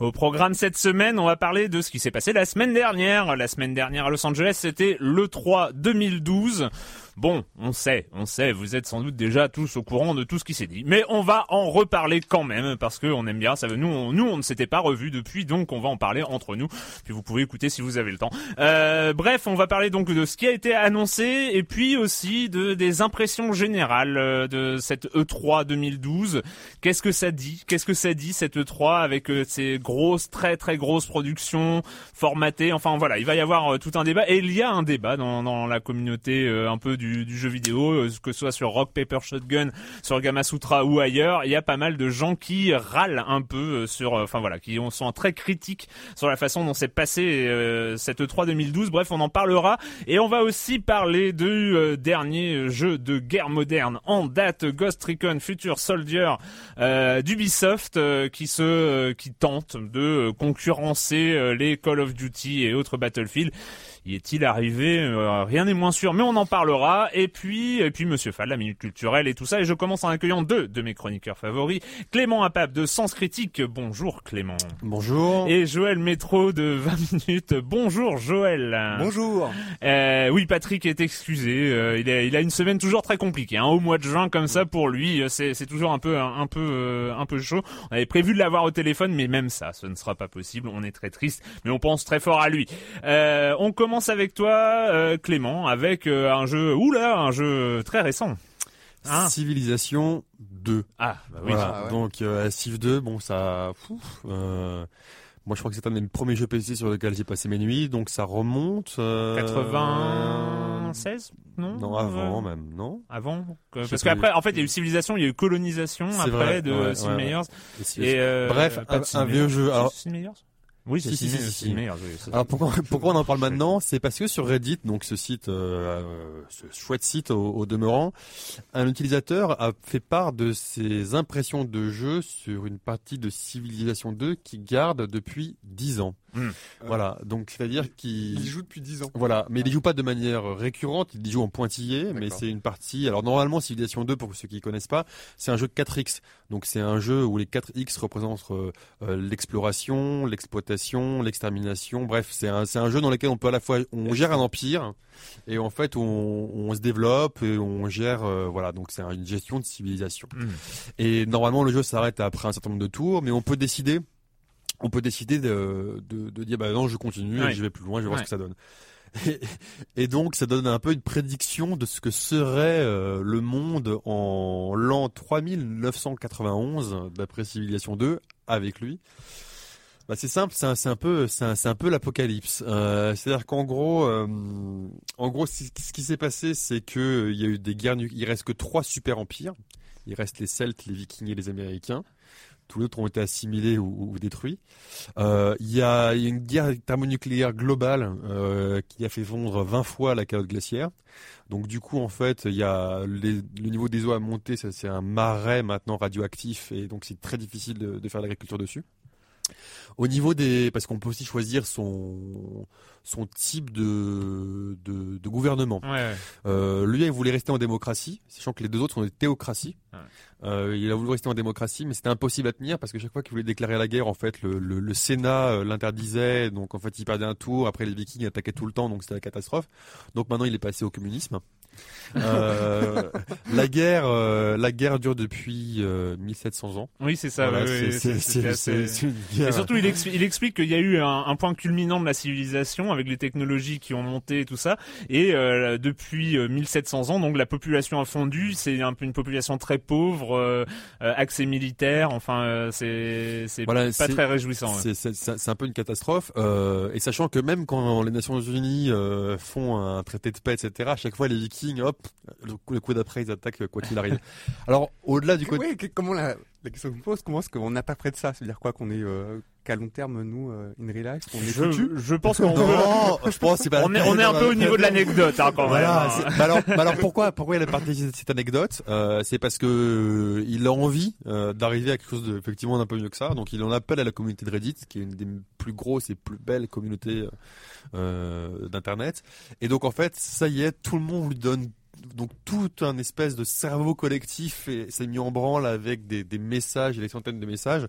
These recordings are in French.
Au programme cette semaine, on va parler de ce qui s'est passé la semaine dernière. La semaine dernière à Los Angeles, c'était le 3 2012. Bon, on sait, on sait, vous êtes sans doute déjà tous au courant de tout ce qui s'est dit, mais on va en reparler quand même parce que on aime bien. Ça, nous, on, nous, on ne s'était pas revus depuis, donc on va en parler entre nous. Puis vous pouvez écouter si vous avez le temps. Euh, bref, on va parler donc de ce qui a été annoncé et puis aussi de des impressions générales euh, de cette E3 2012. Qu'est-ce que ça dit? Qu'est-ce que ça dit cette E3 avec euh, ces grosses, très très grosses productions formatées? Enfin voilà, il va y avoir tout un débat et il y a un débat dans, dans la communauté un peu du du, jeu vidéo, euh, que ce soit sur Rock Paper Shotgun, sur Gamasutra ou ailleurs, il y a pas mal de gens qui râlent un peu euh, sur, euh, enfin voilà, qui sont très critiques sur la façon dont s'est passé cette 3 2012. Bref, on en parlera et on va aussi parler du dernier jeu de guerre moderne en date, Ghost Recon Future Soldier d'Ubisoft, qui se, qui tente de concurrencer les Call of Duty et autres Battlefield. Y est-il arrivé Rien n'est moins sûr, mais on en parlera. Et puis, et puis Monsieur Fall, la minute culturelle et tout ça. Et je commence en accueillant deux de mes chroniqueurs favoris. Clément Apap de Sens Critique. Bonjour Clément. Bonjour. Et Joël Métro de 20 minutes. Bonjour Joël. Bonjour. Euh, oui, Patrick est excusé. Euh, il, a, il a une semaine toujours très compliquée. Hein. Au mois de juin comme ça pour lui, euh, c'est, c'est toujours un peu, un, peu, euh, un peu chaud. On avait prévu de l'avoir au téléphone, mais même ça, ce ne sera pas possible. On est très triste, mais on pense très fort à lui. Euh, on commence avec toi, Clément, avec un jeu Oula, un jeu très récent. Hein Civilisation 2. Ah, bah oui. Ah Donc euh, Civ 2, bon ça... euh, moi je crois que c'est un des premiers jeux PC sur lequel j'ai passé mes nuits, donc ça remonte... Euh, 96 Non Non, avant même, non Avant Parce qu'après, en fait, il y a eu Civilisation, il y a eu Colonisation après vrai, de ouais, Sim ouais, Et, euh, Bref, un, un vieux jeu. Alors, oui, c'est si, si, si, si. meilleur. Alors pourquoi, pourquoi on en parle maintenant? C'est parce que sur Reddit, donc ce site, euh, euh, ce chouette site au, au, demeurant, un utilisateur a fait part de ses impressions de jeu sur une partie de Civilization 2 qui garde depuis 10 ans. Mmh. Voilà, donc c'est-à-dire qu'il il joue depuis 10 ans. Voilà, mais il joue pas de manière récurrente, il joue en pointillé, mais c'est une partie. Alors normalement, Civilization 2, pour ceux qui connaissent pas, c'est un jeu de 4x. Donc c'est un jeu où les 4x représentent euh, euh, l'exploration, l'exploitation, l'extermination. Bref, c'est un c'est un jeu dans lequel on peut à la fois on gère un empire et en fait on, on se développe et on gère euh, voilà donc c'est une gestion de civilisation. Mmh. Et normalement le jeu s'arrête après un certain nombre de tours, mais on peut décider on peut décider de, de, de, dire bah non je continue ouais. et je vais plus loin je vais voir ouais. ce que ça donne et, et, donc ça donne un peu une prédiction de ce que serait euh, le monde en l'an 3991 d'après Civilisation 2 avec lui bah c'est simple, c'est un, un, peu, c'est un, un, peu l'apocalypse. Euh, C'est-à-dire qu'en gros, euh, en gros, ce qui s'est passé, c'est que il y a eu des guerres. Il reste que trois super empires. Il reste les Celtes, les Vikings et les Américains. Tous les autres ont été assimilés ou, détruits. Euh, il y, a, une guerre thermonucléaire globale euh, qui a fait fondre 20 fois la calotte glaciaire. Donc du coup, en fait, le niveau des eaux a monté. C'est un marais maintenant radioactif et donc c'est très difficile de, de faire l'agriculture dessus. Au niveau des, parce qu'on peut aussi choisir son son type de de, de gouvernement. Ouais. Euh, lui, il voulait rester en démocratie, sachant que les deux autres sont des théocraties. Ouais. Euh, il a voulu rester en démocratie, mais c'était impossible à tenir parce que chaque fois qu'il voulait déclarer la guerre, en fait, le, le, le Sénat euh, l'interdisait. Donc en fait, il perdait un tour. Après, les Vikings attaquaient tout le temps, donc c'était la catastrophe. Donc maintenant, il est passé au communisme. Euh, la guerre, euh, la guerre dure depuis euh, 1700 ans. Oui, c'est ça. Voilà, oui, c'est- oui, c'est- assez- c'est- c'est une guerre. Et surtout, il, expli- il explique qu'il y a eu un, un point culminant de la civilisation avec les technologies qui ont monté et tout ça. Et euh, depuis euh, 1700 ans, donc la population a fondu. C'est un une population très pauvre, euh, euh, accès militaire. Enfin, euh, c'est c'est Voilà, pas très réjouissant. ouais. C'est- un peu une catastrophe. Euh, et sachant que même quand les Nations Unies euh, font un traité de paix, etc., à chaque fois les Vikings, hop, le coup, d'après ils attaquent quoi qu'il arrive. Alors au-delà du côté, que- comment la, la question que je me pose, comment est-ce qu'on n'a pas près de ça? C'est-à-dire quoi qu'on est euh, qu'à long terme, nous, euh, in real life, on est Je, je pense qu'on peut- non, je pense que c'est pas. on est, on est un peu au niveau de l'anecdote hein, quand Voilà. même. hein. bah alors, bah alors pourquoi pourquoi il a partagé cette anecdote euh, C'est parce que euh, il a envie euh, d'arriver à quelque chose de effectivement d'un peu mieux que ça. Donc il en appelle à la communauté de Reddit, qui est une des plus grosses et plus belles communautés euh, d'internet. Et donc en fait, ça y est, tout le monde lui donne donc tout un espèce de cerveau collectif et s'est mis en branle avec des, des messages et des centaines de messages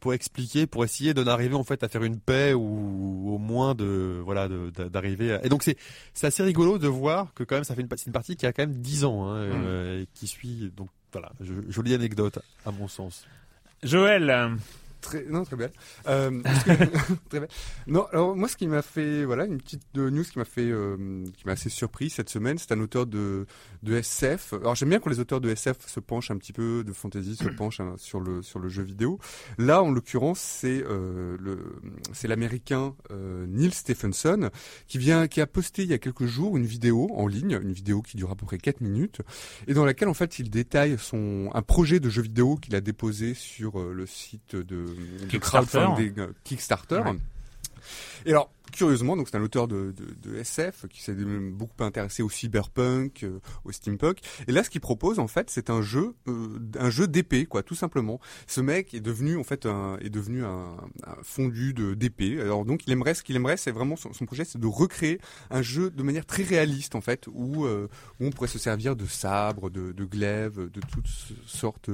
pour expliquer, pour essayer d'en arriver en fait à faire une paix ou au moins de voilà d'arriver. À... Et donc c'est c'est assez rigolo de voir que quand même ça fait une, c'est une partie qui a quand même 10 ans hein, euh, et qui suit donc voilà jo- jolie anecdote à mon sens. Joël, Très, non, très belle. Euh, que- très belle. Non, alors moi, ce qui m'a fait, voilà, une petite euh, news qui m'a fait, euh, qui m'a assez surpris cette semaine, c'est un auteur de, de SF. Alors j'aime bien quand les auteurs de SF se penchent un petit peu, de fantasy se penchent hein, sur le sur le jeu vidéo. Là, en l'occurrence, c'est euh, le, c'est l'américain euh, Neil Stephenson qui vient, qui a posté il y a quelques jours une vidéo en ligne, une vidéo qui dure à peu près 4 minutes, et dans laquelle en fait il détaille son un projet de jeu vidéo qu'il a déposé sur euh, le site de, de Kickstarter. crowdfunding, euh, Kickstarter. Ouais. Et alors, curieusement, donc c'est un auteur de, de, de SF qui s'est beaucoup intéressé au cyberpunk, euh, au steampunk. Et là, ce qu'il propose, en fait, c'est un jeu, euh, un jeu d'épée, quoi, tout simplement. Ce mec est devenu, en fait, un, est devenu un, un fondu de d'épée. Alors donc, il aimerait, ce qu'il aimerait, c'est vraiment son, son projet, c'est de recréer un jeu de manière très réaliste, en fait, où, euh, où on pourrait se servir de sabres, de, de glaives, de toutes sortes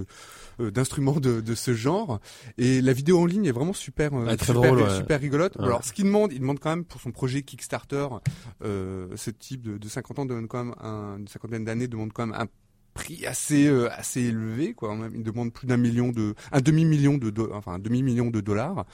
euh, d'instruments de, de ce genre. Et la vidéo en ligne est vraiment super, euh, Ah, super, drôle, ouais. super rigolote. Ouais. Alors, ce qu'il il demande quand même pour son projet Kickstarter, euh, ce type de, de 50 ans demande quand même un, une cinquantaine d'années demande quand même un prix assez euh, assez élevé quoi. Il demande plus d'un million de, un demi million de, enfin un demi million de dollars,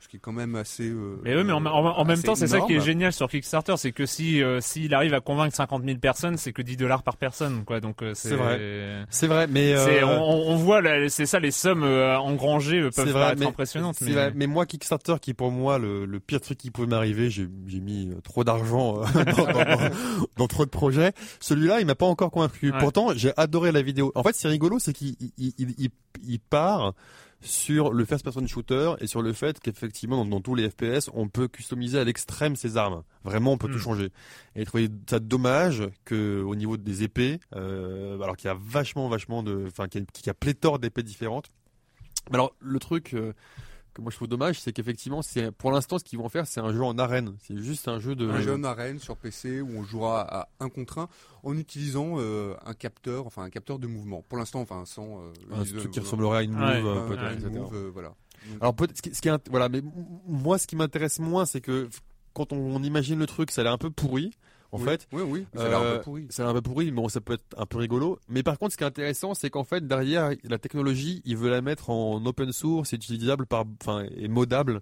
ce qui est quand même assez. euh, Mais oui, mais en, en- en même temps, c'est ça qui est génial sur Kickstarter, c'est que si euh, s'il arrive à convaincre 50 000 personnes, c'est que 10 dollars par personne, quoi. Donc euh, c'est C'est vrai. C'est vrai, mais euh, on, on voit, c'est ça, les sommes euh, engrangées peuvent vrai, mais- impressionnantes. Mais... vrai, mais moi Kickstarter qui pour moi le, le pire truc qui pouvait m'arriver, j'ai mis trop d'argent dans, dans- dans- dans trop de projets. Celui-là, il m'a pas encore convaincu. Ouais. Pourtant, j'ai adoré la vidéo. En fait, c'est rigolo, c'est qu'il il, il, il, il part sur le first person shooter et sur le fait qu'effectivement dans, dans tous les FPS on peut customiser à l'extrême ses armes. Vraiment on peut Hmm. tout changer. Et je trouvais ça dommage que au niveau des épées euh, alors qu'il y a vachement vachement de enfin qu'il y a, qu'il y a pléthore d'épées différentes. Mais alors le truc euh, que moi je trouve dommage c'est qu'effectivement c'est pour l'instant ce qu'ils vont faire c'est un jeu en arène c'est juste un jeu de un jeu en arène sur PC où on jouera à un contre un en utilisant euh, un capteur, enfin un capteur de mouvement. Pour l'instant, enfin sans euh, un truc qui ressemblerait à une move euh, peut-être, move, euh, voilà. Donc, Alors peut-être ce qui, est voilà, mais moi ce qui m'intéresse moins, c'est que quand on, on imagine le truc, ça a l'air un peu pourri. En oui, fait, oui, oui, ça a l'air un Euh, peu pourri. ça a l'air un peu pourri, mais bon, ça peut être un peu rigolo. Mais par contre, ce qui est intéressant, c'est qu'en fait derrière la technologie, il veut la mettre en open source, c'est utilisable par, enfin, et modable,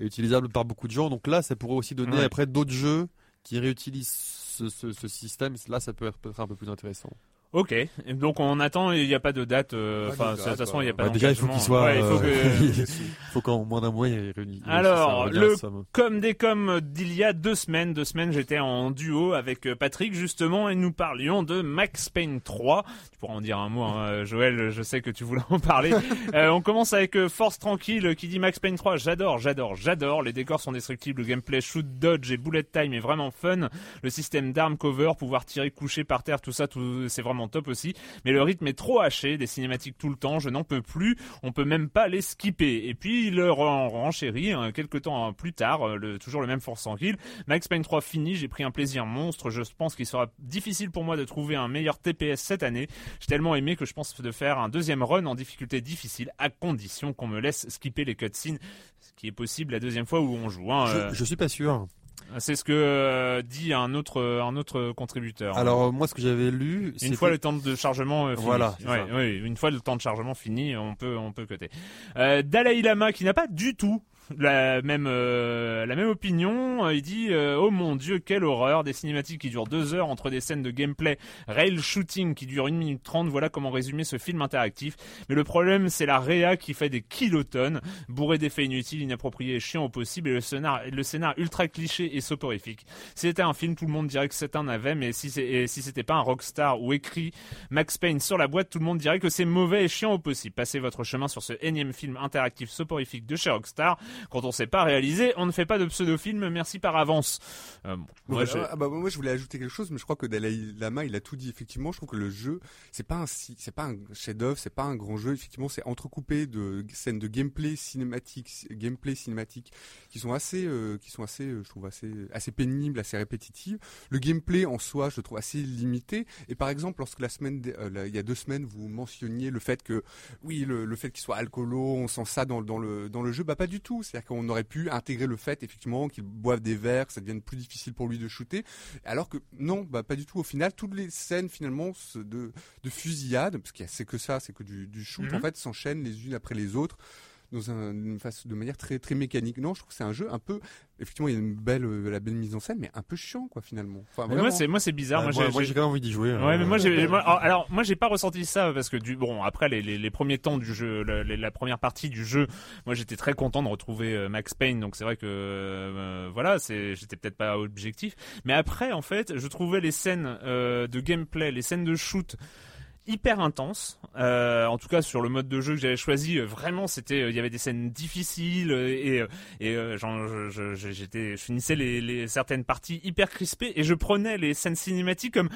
et utilisable par beaucoup de gens. Donc là, ça pourrait aussi donner Ouais. après d'autres jeux qui réutilisent ce, ce, ce système. Là, ça peut être peut-être un peu plus intéressant. Ok, donc on attend, il n'y a pas de date. Pas Enfin, de toute façon, il n'y a bah, pas. Bah, déjà, il faut qu'il soit. Ouais, il faut euh, que- faut qu'en moins d'un mois, il réunisse. Alors, ça, ça, le- ça, Comme des comme d'il y a deux semaines, deux semaines, j'étais en duo avec euh, Patrick justement et nous parlions de Max Payne 3. Tu pourras en dire un mot, hein, Joël. Je sais que tu voulais en parler. Euh, on commence avec euh, Force Tranquille qui dit Max Payne 3. J'adore, j'adore, j'adore. Les décors sont destructibles, le gameplay shoot, dodge et bullet time est vraiment fun. Le système d'armes cover, pouvoir tirer couché par terre, tout ça, tout, c'est vraiment top aussi. Mais le rythme est trop haché, des cinématiques tout le temps. Je n'en peux plus. On peut même pas les skipper. Et puis il le ren- renchérit hein, quelques temps plus tard, euh, le, toujours le même Force Tranquille. Max Payne 3 fini, j'ai pris un plaisir monstre. Je pense qu'il sera difficile pour moi de trouver un meilleur TPS cette année. J'ai tellement aimé que je pense de faire un deuxième run en difficulté difficile, à condition qu'on me laisse skipper les cutscenes, ce qui est possible la deuxième fois où on joue. hein. Euh, je suis pas sûr. C'est ce que euh, dit un autre un autre contributeur. Alors euh, moi, ce que j'avais lu, Une fois le temps de chargement euh, fini. Voilà, Ouais, ouais, une fois le temps de chargement fini, on peut on peut coter. Euh, Dalai Lama qui n'a pas du tout la même euh, la même opinion, euh, il dit euh, oh mon dieu quelle horreur! Des cinématiques qui durent deux heures entre des scènes de gameplay rail shooting qui durent une minute trente voilà comment résumer ce film interactif. Mais le problème c'est la réa qui fait des kilotonnes. Bourré d'effets inutiles inappropriés et chiants au possible et le scénar le scénar ultra cliché et soporifique. Si c'était un film tout le monde dirait que c'est un navet mais si et si c'était pas un rockstar ou écrit Max Payne sur la boîte tout le monde dirait que c'est mauvais et chiant au possible. Passez votre chemin sur ce énième film interactif soporifique de chez Rockstar quand on sait pas réaliser, on ne fait pas de pseudo-film, merci par avance. Euh, bon, moi, ah bah, moi je voulais ajouter quelque chose, mais je crois que Dalai Lama il a tout dit. Effectivement, je trouve que le jeu c'est pas un c'est pas un chef-d'œuvre, c'est pas un grand jeu. Effectivement, c'est entrecoupé de scènes de gameplay cinématique, gameplay cinématique qui sont assez, euh, qui sont assez, euh, je trouve assez, assez pénibles, assez répétitives. Le gameplay en soi, je le trouve assez limité. Et par exemple, lorsque la semaine, euh, là, il y a deux semaines, vous mentionniez le fait que, oui, le, le fait qu'il soit alcoolo, on sent ça dans, dans le dans le jeu, bah pas du tout. C'est-à-dire qu'on aurait pu intégrer le fait effectivement qu'il boive des verres, que ça devienne plus difficile pour lui de shooter. Alors que non, bah pas du tout. Au final, toutes les scènes finalement de, de fusillade, parce qu'il y a c'est que ça, c'est que du, du shoot, Mhm. en fait, s'enchaînent les unes après les autres dans un, une face de manière très très mécanique. Non, je trouve que c'est un jeu un peu, effectivement, il y a une belle euh, la belle mise en scène, mais un peu chiant quoi finalement. Enfin, Mais moi c'est moi c'est bizarre. Bah, moi, j'ai- moi, j'ai- j'ai quand même envie d'y jouer. Ouais, mais moi, j'ai, moi- alors, moi, j'ai pas ressenti ça parce que du bon après les, les, les premiers temps du jeu, la, la- la première partie du jeu, moi j'étais très content de retrouver euh, Max Payne, donc c'est vrai que euh, voilà, c'est j'étais peut-être pas objectif, mais après en fait, je trouvais les scènes euh, de gameplay, les scènes de shoot hyper intenses. Euh, en tout cas sur le mode de jeu que j'avais choisi, euh, vraiment c'était, euh, il y avait des scènes difficiles euh, et et genre, je- je- j'étais, je finissais les, les certaines parties hyper crispées et je prenais les scènes cinématiques comme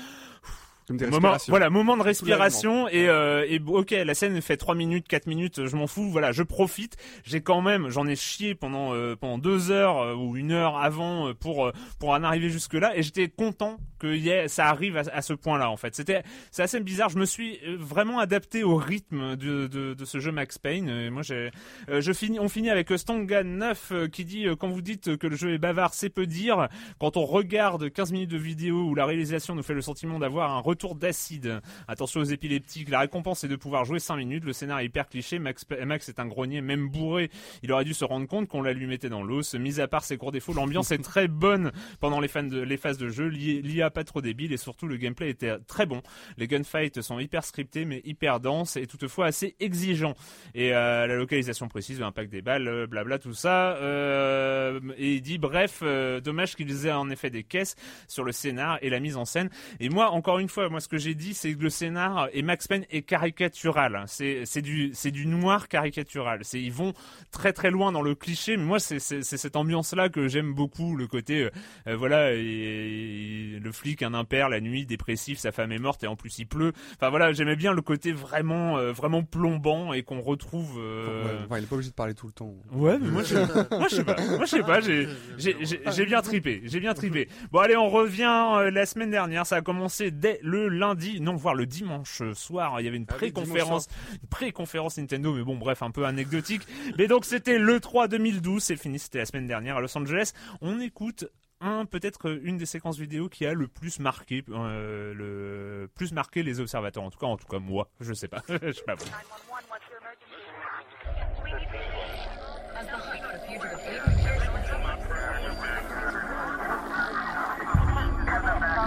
Comme des moment, voilà, moment de respiration et, euh, et ok, la scène fait 3 minutes, 4 minutes, je m'en fous, voilà, je profite. J'ai quand même, j'en ai chié pendant euh, pendant deux heures euh, ou une heure avant euh, pour euh, pour en arriver jusque là et j'étais content que ça arrive à, à ce point-là en fait. C'était c'est assez bizarre. Je me suis euh, vraiment adapté au rythme de de, de ce jeu Max Payne. Et moi j'ai euh, je finis, on finit avec Stonga 9 euh, qui dit euh, quand vous dites que le jeu est bavard, c'est peu dire. Quand on regarde 15 minutes de vidéo où la réalisation nous fait le sentiment d'avoir un retour d'acide. Attention aux épileptiques, la récompense est de pouvoir jouer 5 minutes. Le scénario est hyper cliché. Max, Max est un grenier, même bourré. Il aurait dû se rendre compte qu'on la lui mettait dans l'os. Mis à part ses courts défauts, l'ambiance est très bonne pendant les, phases de jeu. L'I- L'IA pas trop débile et surtout le gameplay était très bon. Les gunfights sont hyper scriptés mais hyper denses et toutefois assez exigeants. Et euh, la localisation précise, l'impact des balles, euh, blabla, tout ça. Euh, et il dit bref, dommage qu'ils aient en effet des caisses sur le scénar et la mise en scène. Et moi, encore une fois, moi ce que j'ai dit, c'est que le scénar et Max Payne est caricatural. C'est c'est du du noir caricatural. Ils vont très très loin dans le cliché, mais moi c'est cette ambiance là que j'aime beaucoup, le côté euh, euh, voilà et, et le flic un impair la nuit dépressif, sa femme est morte et en plus il pleut. Enfin voilà, j'aimais bien le côté vraiment euh, vraiment plombant et qu'on retrouve. euh, Ouais, enfin, il est pas obligé de parler tout le temps. Ouais, mais moi je, moi je sais pas, moi je sais pas, j'ai, bien tripé, j'ai bien tripé. Bon allez, on revient euh, la semaine dernière, ça a commencé dès le lundi, non voire le dimanche soir, il y avait une Ah pré-conférence, une pré-conférence Nintendo, mais bon bref, un peu anecdotique. Mais donc c'était le 3 2012, c'est fini, c'était la semaine dernière à Los Angeles. On écoute un peut-être une des séquences vidéo qui a le plus marqué euh, le plus marqué les observateurs en tout cas en tout cas moi je sais pas je sais pas vous. 911, what's your emergency? As the hunt for fugitive agents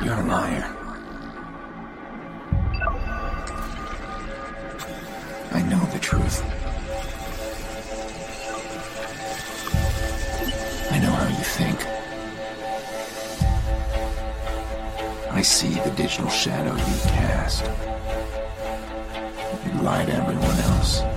You're a liar. truth. I know how you think. I see the digital shadow you cast. You lie to everyone else.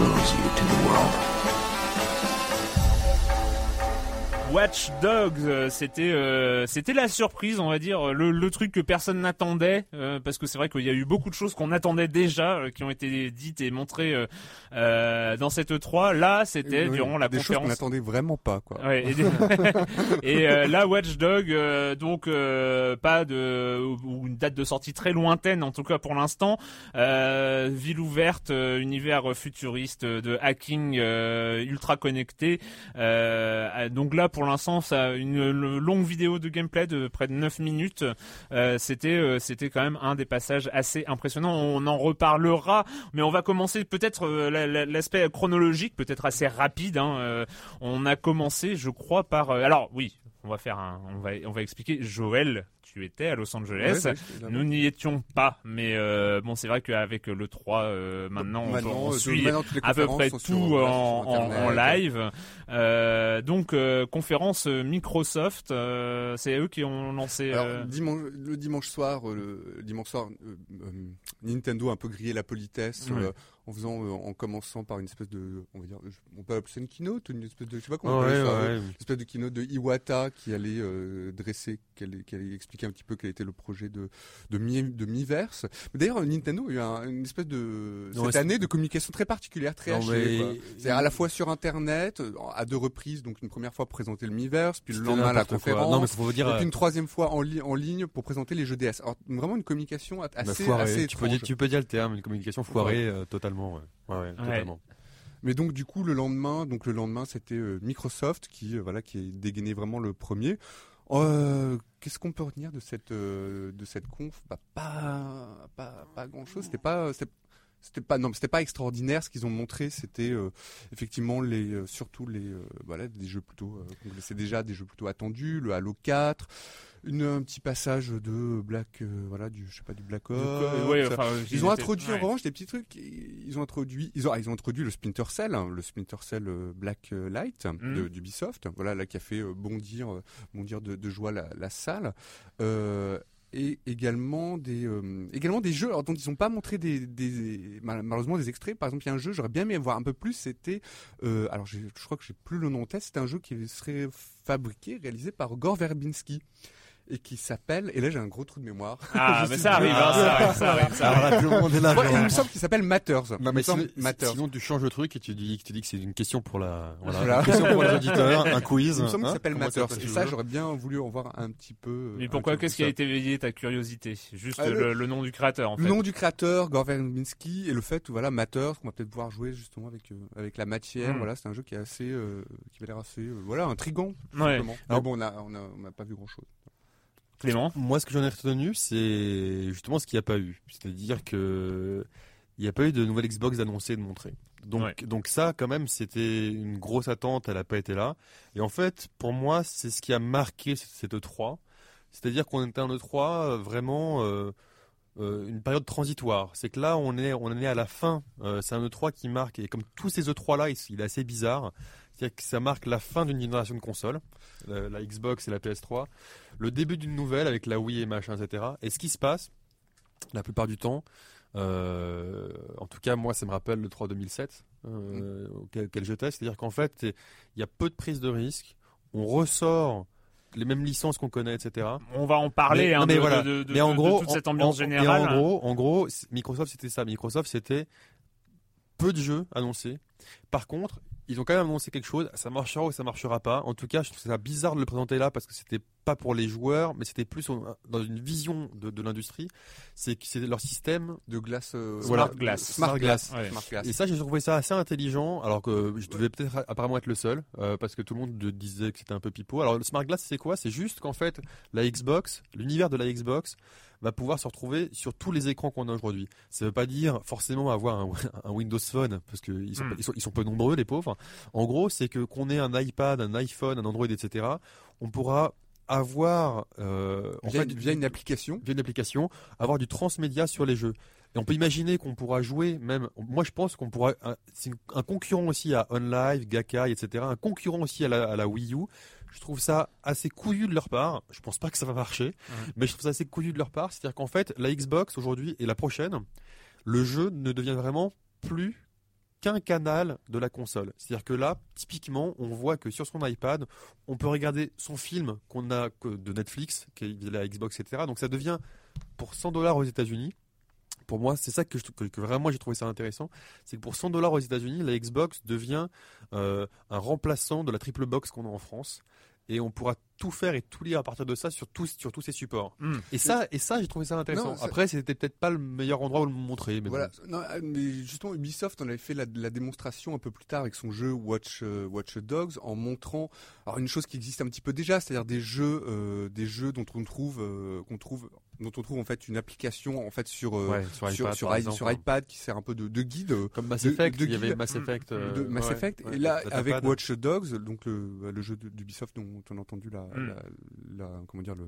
Expose you to the world. Watch Dogs, euh, c'était euh, c'était la surprise, on va dire, le, le truc que personne n'attendait, euh, parce que c'est vrai qu'il y a eu beaucoup de choses qu'on attendait déjà, euh, qui ont été dites et montrées euh, euh, dans cette E3. Là, c'était Oui, durant la des choses qu'on conférence. n'attendait vraiment pas, quoi. Ouais, et, et, euh, là, Watch Dog, euh, donc euh, pas de ou une date de sortie très lointaine, en tout cas pour l'instant. Euh, ville ouverte, euh, univers futuriste de hacking euh, ultra connecté. Euh, donc là, pour l'instant, ça une, une longue vidéo de gameplay de près de 9 minutes. Euh, c'était euh, c'était quand même un des passages assez impressionnants. On en reparlera, mais on va commencer peut-être euh, la- la- l'aspect chronologique, peut-être assez rapide. Hein, on a commencé, je crois, par. alors oui, on va faire un, on va, on va expliquer. Joël, tu étais à Los Angeles. Ouais, ouais. Nous n'y étions pas, mais euh, bon, c'est vrai qu'avec le 3, euh, maintenant, on- Maintenant, on, euh, suit maintenant, à peu près tout sur- en, live. Euh, donc conférence Microsoft, c'est eux qui ont lancé. Alors, dimanche, le dimanche soir, le dimanche soir, Nintendo a un peu grillé la politesse Ouais. en faisant, euh, en commençant par une espèce de, on va dire, on peut appeler ça une keynote, une espèce de, je sais pas comment on Ouais, appelle ça, ouais. une espèce de keynote de Iwata qui allait euh, dresser, qui allait, qui allait expliquer un petit peu quel était le projet de de, Mi, de Miiverse. D'ailleurs, Nintendo a eu un- une espèce de Non, cette année de communication très particulière, très Non, hachée. mais-. C'est à la fois sur Internet, euh, à deux reprises, donc une première fois présenter le Miiverse, puis le lendemain la conférence. Non, mais faut vous dire, Et euh, puis une troisième fois en, li- en ligne pour présenter les jeux DS. Alors, vraiment une communication a- bah, assez, assez tu, peux dire, tu peux dire le terme, une communication foirée euh, totalement. Ouais, ouais, ouais, totalement. Mais donc du coup le lendemain, donc le lendemain c'était euh, Microsoft qui euh, voilà qui a dégainé vraiment le premier. Euh, Qu'est-ce qu'on peut retenir de cette euh, de cette conf? Bah, pas grand chose. C'était pas c'était pas non c'était pas extraordinaire ce qu'ils ont montré. C'était euh, effectivement les euh, surtout les euh, voilà des jeux plutôt connaissait déjà des jeux plutôt attendus. Le Halo 4 une, un petit passage de Black, voilà, du, je sais pas, du Black Ops. ouais, ça. enfin, Ils ont introduit ouais. en revanche des petits trucs. Ils ont introduit, ils ont, ah, ils ont introduit le Splinter Cell, hein, le Splinter Cell Black Light de d'Ubisoft. Voilà, là qui a fait bondir, bondir de, de joie la, la salle. Et également des euh, également des jeux. Alors, dont ils n'ont pas montré des, des mal- malheureusement des extraits. Par exemple il y a un jeu j'aurais bien aimé voir un peu plus c'était euh, alors je crois que j'ai plus le nom en tête c'était un jeu qui serait fabriqué réalisé par Gore Verbinski et qui s'appelle et là j'ai un gros trou de mémoire Ah, mais suis ça arrive, hein, ça arrive, ça arrive, ça Alors arrive. là, tout le monde est là. Ouais, il me semble qu'il s'appelle Matters. Non mais sinon, Matters. sinon tu changes le truc et tu dis, tu dis que c'est une question pour la, voilà, Voilà. une question pour les auditeurs, un quiz. Il me semble qu'il hein, s'appelle comment Matters. s'appelle Et ça, j'aurais bien voulu en voir un petit peu. euh, Mais pourquoi Qu'est-ce qui a ça. été éveillé ta curiosité? Juste Ah, le, le- nom du créateur, en fait. Le nom du créateur, Gore Verbinski, et le fait, voilà, Matters, qu'on va peut-être pouvoir jouer justement avec euh, avec la matière. Mm. Voilà, c'est un jeu qui est assez, euh, qui va l'air assez, euh, voilà, intrigant. Ouais. Mais Alors- bon, on a, on a, on n'a pas vu grand chose. Clément? Moi, ce que j'en ai retenu, c'est justement ce qu'il n'y a pas eu. C'est-à-dire que il n'y a pas eu de nouvelle Xbox annoncée et de montrée. Donc, Ouais. donc ça, quand même, c'était une grosse attente. Elle n'a pas été là. Et en fait, pour moi, c'est ce qui a marqué cette E3. C'est-à-dire qu'on était en E3 euh, vraiment euh, euh, une période transitoire. C'est que là, on est, on est à la fin. Euh, c'est un E3 qui marque, et comme tous ces E3 là, il, il est assez bizarre. C'est-à-dire que ça marque la fin d'une génération de consoles, la, la Xbox et la PS3, le début d'une nouvelle avec la Wii et machin, etc. Et ce qui se passe, la plupart du temps, euh, en tout cas, moi, ça me rappelle le 3 2007 euh, auquel, auquel je teste. C'est-à-dire qu'en fait, il y a peu de prise de risque. On ressort les mêmes licences qu'on connaît, etc. On va en parler Mais- hein, non, mais de, voilà. de- de- mais en gros, toute cette ambiance en- générale. En gros, en gros, Microsoft c'était ça. Microsoft c'était peu de jeux annoncés. Par contre, ils ont quand même annoncé quelque chose. Ça marchera ou ça marchera pas. En tout cas, je trouve ça bizarre de le présenter là parce que c'était pas pour les joueurs, mais c'était plus dans une vision de, de l'industrie. C'est que c'est leur système. De glace, euh, Voilà. Smart Glass. Smart Smart Glass. Ouais. Smart Glass. Et ça, j'ai trouvé ça assez intelligent, alors que je devais peut-être apparemment être le seul, euh, parce que tout le monde disait que c'était un peu pipeau. Alors le Smart Glass, c'est quoi? C'est juste qu'en fait, la Xbox, l'univers de la Xbox, va pouvoir se retrouver sur tous les écrans qu'on a aujourd'hui. Ça veut pas dire forcément avoir un, un Windows Phone, parce qu'ils sont, Hmm. ils sont, ils sont peu nombreux, les pauvres. En gros, c'est que qu'on ait un iPad, un iPhone, un Android, etc., on pourra avoir euh, en via, fait via une application. via une application, avoir du transmédia sur les jeux. Et on peut imaginer qu'on pourra jouer même. Moi, je pense qu'on pourra. C'est un concurrent aussi à OnLive, Gakai, etc. Un concurrent aussi à la, à la Wii U. Je trouve ça assez couillu de leur part. Je pense pas que ça va marcher, mais je trouve ça assez couillu de leur part. C'est-à-dire qu'en fait, la Xbox aujourd'hui et la prochaine, le jeu ne devient vraiment plus qu'un canal de la console. C'est-à-dire que là, typiquement, on voit que sur son iPad, on peut regarder son film qu'on a de Netflix, qui est la Xbox, etc. Donc ça devient pour 100 dollars aux États-Unis. Pour moi, c'est ça que vraiment j'ai trouvé ça intéressant, c'est que pour 100 dollars aux États-Unis, la Xbox devient euh, un remplaçant de la triple box qu'on a en France, et on pourra tout faire et tout lire à partir de ça sur tous sur tous ces supports. Hmm. Et ça, et ça, j'ai trouvé ça intéressant. Non, ça- Après, c'était peut-être pas le meilleur endroit où le montrer, mais Voilà. bon. Non, euh, mais justement, Ubisoft en avait fait la, la démonstration un peu plus tard avec son jeu Watch euh, Watch Dogs en montrant alors une chose qui existe un petit peu déjà, c'est-à-dire des jeux euh, des jeux dont on trouve euh, qu'on trouve dont on trouve en fait une application en fait sur euh, Ouais, sur sur, iPad, sur, par i- exemple. sur iPad qui sert un peu de, de guide Comme Mass de- Effect, de il y avait. Mass Effect. euh, de Mass ouais, Effect ouais, et là avec Watch Dogs donc le, le jeu de- d'Ubisoft dont on a entendu la, Mm. la, la- comment dire le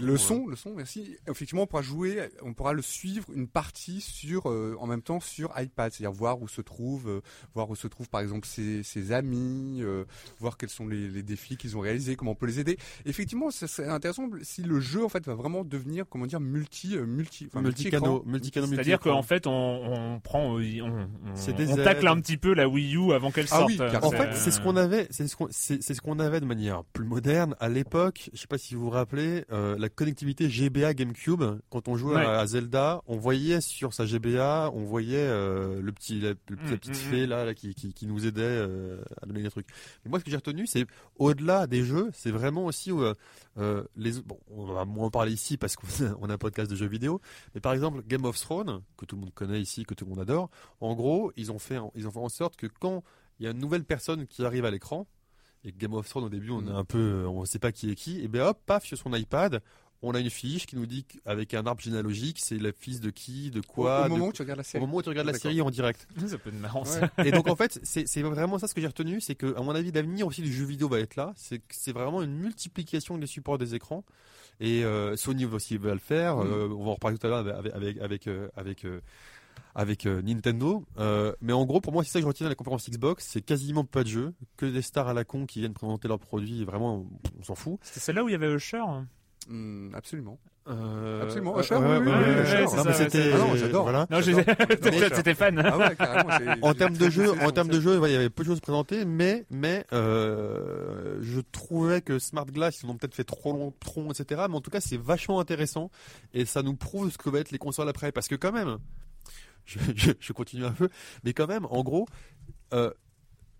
le le ouais. son, le son, merci. Effectivement, on pourra jouer, on pourra le suivre une partie sur, euh, en même temps sur iPad, c'est-à-dire voir où se trouve, euh, voir où se trouvent par exemple ses, ses amis, euh, voir quels sont les, les défis qu'ils ont réalisés, comment on peut les aider. Effectivement, serait intéressant si le jeu en fait va vraiment devenir, comment dire, multi, multi, enfin, multi-écran. multicano, C'est-à-dire qu'en fait, on, on prend, on, on, C'est des on aides. tacle un petit peu la Wii U avant qu'elle Ah sorte. oui. En C'est- fait, c'est ce qu'on avait, c'est ce qu'on, c'est, c'est ce qu'on avait de manière plus moderne à l'époque. Je sais pas si vous vous rappelez euh, la connectivité GBA GameCube. Quand on jouait Ouais. à, à Zelda, on voyait sur sa GBA, on voyait euh, le petit, la, le petit- la Mm, petite mm, fée là, là, qui, qui, qui nous aidait euh, à donner des trucs. Mais moi, ce que j'ai retenu, c'est au-delà des jeux, c'est vraiment aussi les. Bon, on va moins en parler ici parce qu'on a, un podcast de jeux vidéo. Mais par exemple, Game of Thrones, que tout le monde connaît ici, que tout le monde adore. En gros, ils ont fait, ils ont fait en sorte que quand il y a une nouvelle personne qui arrive à l'écran, et que Game of Thrones au début on est Mm. un peu, on sait pas qui est qui, et ben hop, paf sur son iPad, on a une fiche qui nous dit qu'avec un arbre généalogique, c'est le fils de qui, de Au, quoi, au de- moment où tu regardes la au série. moment où tu regardes la série en direct. Ça peut être marrant. Ouais. ça. Et donc en fait, c'est vraiment ça ce que j'ai retenu, c'est que à mon avis l'avenir aussi du jeu vidéo va être là. C'est que c'est vraiment une multiplication des supports des écrans. Et euh, Sony aussi va le faire. Mm. Euh, on va en reparler tout à l'heure avec avec avec euh, avec, euh, avec, euh, Nintendo. Euh, mais en gros, pour moi, c'est ça que je retiens de la conférence Xbox. C'est quasiment pas de jeu, que des stars à la con qui viennent présenter leurs produits. et Vraiment, on s'en fout. C'était celle-là où il y avait Usher. Mm, absolument. Euh, Absolument. Usher, oui, oui, oui, Usher. c'est non, mais c'était. Ah non, j'adore. Voilà. Non, fan. Ah ouais, En termes de jeu, en termes de jeu, ouais, il y avait peu de choses présentées, mais mais euh, je trouvais que Smart Glass, ils en ont peut-être fait trop long, trop long, etc. Mais en tout cas, c'est vachement intéressant et ça nous prouve ce que va être les consoles après, parce que quand même, je, je, je continue un peu, mais quand même, en gros, euh,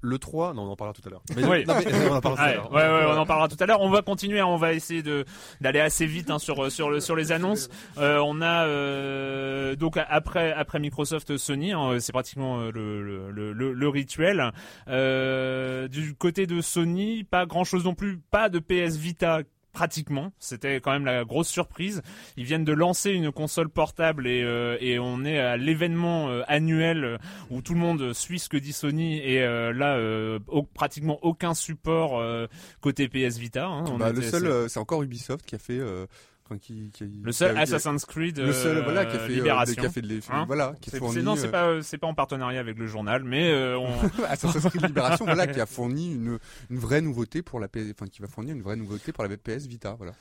le 3, non, on en parlera tout à l'heure. Mais, Oui. non, mais, on en parlera tout à l'heure. ouais, ouais, on en parlera tout à l'heure. On va continuer, hein, on va essayer de d'aller assez vite hein, sur sur le sur les annonces. Euh, on a euh, donc après après Microsoft, Sony, hein, c'est pratiquement le, le, le, le rituel. Euh, du côté de Sony, pas grand chose non plus, pas de PS Vita. Pratiquement, c'était quand même la grosse surprise. Ils viennent de lancer une console portable et, euh, et on est à l'événement euh, annuel euh, où tout le monde suit ce que dit Sony et euh, là euh, au- pratiquement aucun support euh, côté PS Vita. hein. On Bah, le seul, c'est- c'est encore Ubisoft qui a fait, euh, enfin, qui, qui, le seul qui a- Assassin's Creed le seul, euh, voilà, qui a fait, euh, Libération. qui a fait de les, Hein voilà, qui fourni, non, c'est euh, pas c'est pas en partenariat avec le journal, mais euh, on, Assassin's Creed Libération, voilà, qui a fourni une, une vraie nouveauté pour la PS, enfin, qui va fournir une vraie nouveauté pour la PS Vita, voilà.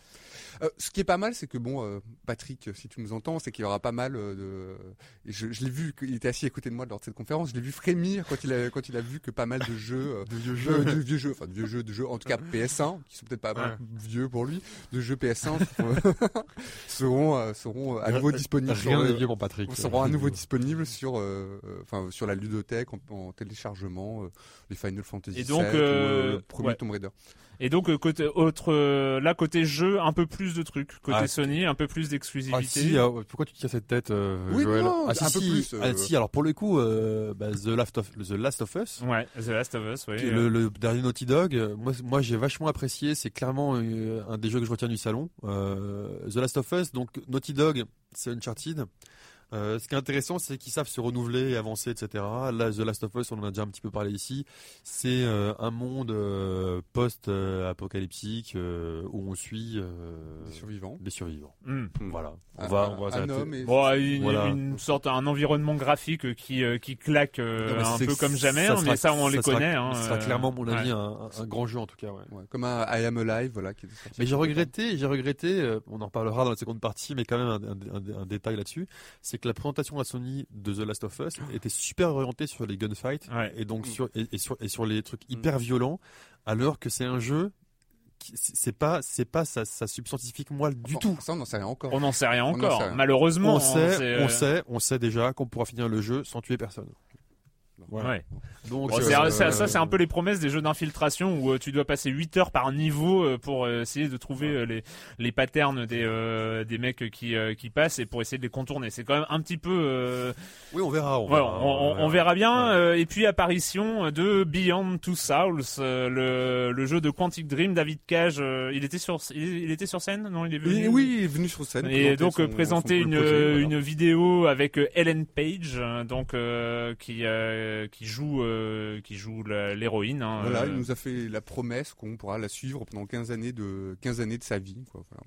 Euh, ce qui est pas mal, c'est que bon, euh, Patrick, si tu nous entends, c'est qu'il y aura pas mal euh, de. et je je l'ai vu, il était assis à côté de moi lors de cette conférence. Je l'ai vu frémir quand il a quand il a vu que pas mal de jeux, euh, De vieux jeux, de vieux jeux, enfin de vieux jeux, de jeux en tout cas PS1, qui sont peut-être pas Ouais. vieux pour lui, de jeux PS1 seront euh, seront à nouveau disponibles. sur, Rien n'est vieux pour Patrick. seront à nouveau disponibles sur, euh, euh, enfin, sur la ludothèque en, en téléchargement, euh, les Final Fantasy Et donc, VII, ou, euh, le premier ouais. Tomb Raider. Et donc euh, côté autre euh, là côté jeu un peu plus de trucs côté Ah, Sony un peu plus Ah d'exclusivité. si, euh, pourquoi tu tiens cette tête, euh, Oui, Joël non, Ah si, un peu si, plus, euh, ah, si, alors pour le coup, euh, bah, The Last of The Last of Us, Ouais, The Last of Us, oui. le, le dernier Naughty Dog, euh, moi, moi j'ai vachement apprécié. C'est clairement euh, un des jeux que je retiens du salon. Euh, The Last of Us, donc Naughty Dog, c'est Uncharted. Euh, ce qui est intéressant, c'est qu'ils savent se renouveler et avancer, etc. Là, The Last of Us, on en a déjà un petit peu parlé ici. C'est euh, un monde euh, post-apocalyptique euh, où on suit euh, Des survivants. des survivants. Hmm. Voilà. On Un- va, on va un s'arrêter. homme et- Bon, une, Voilà. une sorte, un environnement graphique qui euh, qui claque euh, Non, un peu comme jamais, ça hein, sera- mais ça on les sera- connaît. hein, Ce sera clairement, à mon avis, ouais. un, grand jeu en tout cas. Ouais. Ouais, comme un I Am Alive, voilà. Qui est sorti Mais j'ai regretté, j'ai regretté, on en reparlera dans la seconde partie, mais quand même un, un- un- un détail là-dessus, c'est que la présentation à Sony de The Last of Us était super orientée sur les gunfights Ouais. et donc Mm. sur et, et sur et sur les trucs hyper violents, alors que c'est un jeu qui c'est pas c'est pas sa, sa subscientifique moelle du Enfin, tout. Ça, on n'en sait rien encore. On n'en sait rien On encore. sait rien. Malheureusement, On sait, c'est, on euh, sait, on sait déjà qu'on pourra finir le jeu sans tuer personne. Ouais. Donc Bon, euh, c'est- ça, ça, euh, c'est un peu les promesses des jeux d'infiltration où euh, tu dois passer 8 heures par niveau euh, pour euh, essayer de trouver euh, les les patterns des euh, des mecs qui euh, qui passent et pour essayer de les contourner. C'est quand même un petit peu euh, Oui, on verra. On Ouais, verra, on, on- on verra bien. Ouais. euh, et puis apparition de Beyond Two Souls, euh, le, le jeu de Quantic Dream. David Cage, euh, il était sur, il, il était sur scène, non? Il est venu? Et oui, il est venu sur scène. Et donc euh, son- présenter son une projet, voilà. une vidéo avec euh, Ellen Page, euh, donc euh, qui euh, qui joue euh, qui joue l'héroïne. hein, Voilà, euh, il nous a fait la promesse qu'on pourra la suivre pendant 15 années de 15 années de sa vie. Quoi, voilà.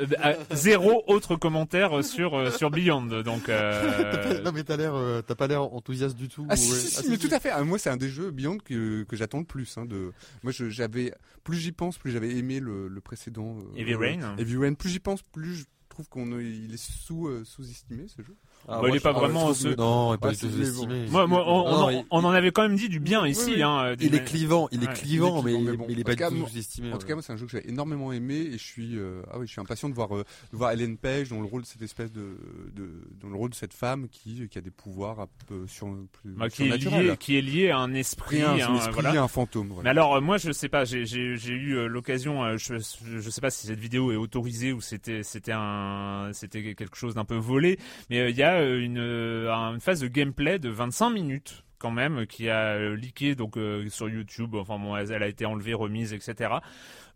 euh, euh, zéro autre commentaire sur euh, sur Beyond. Donc euh, Non mais t'as l'air, euh, t'as pas l'air enthousiaste du tout. Ah si, ouais. si, si, Ah, mais tout à fait. Ah, moi, c'est un des jeux Beyond que, que j'attends le plus. Hein, de... Moi, j'avais plus j'y pense, plus j'avais aimé le, le précédent. euh, Heavy euh, Rain. Heavy Rain. Plus j'y pense, plus je trouve qu'on est- il est sous euh, sous-estimé ce jeu. Ah, Bah, moi, il est pas vraiment je trouve ce- que- Non, il est pas Ah, du tout c'est- mais sous-estimé. moi, moi, on, Non, on- il- on en avait quand même dit du bien ici. oui. Hein, Il est clivant, il est Ouais. clivant, mais, Il est clivant, il- mais bon. mais il est En pas cas, du tout sous-estimé. En tout cas, moi, c'est un jeu que j'ai énormément aimé et je suis euh, ah oui, je suis impatient de voir euh, de voir Ellen Page dans le rôle de cette espèce de, de dans le rôle de cette femme qui qui a des pouvoirs un peu sur plus bah, qui, est lié, qui est lié à un esprit. Hein, un esprit, voilà. un fantôme. voilà. Mais alors euh, moi je sais pas, j'ai eu euh, l'occasion, je, je sais pas si cette vidéo est autorisée ou c'était c'était un c'était quelque chose d'un peu volé, mais il y a euh, une euh, une phase de gameplay de 25 minutes quand même qui a euh, leaké donc sur YouTube. Enfin bon, elle a été enlevée, remise, etc.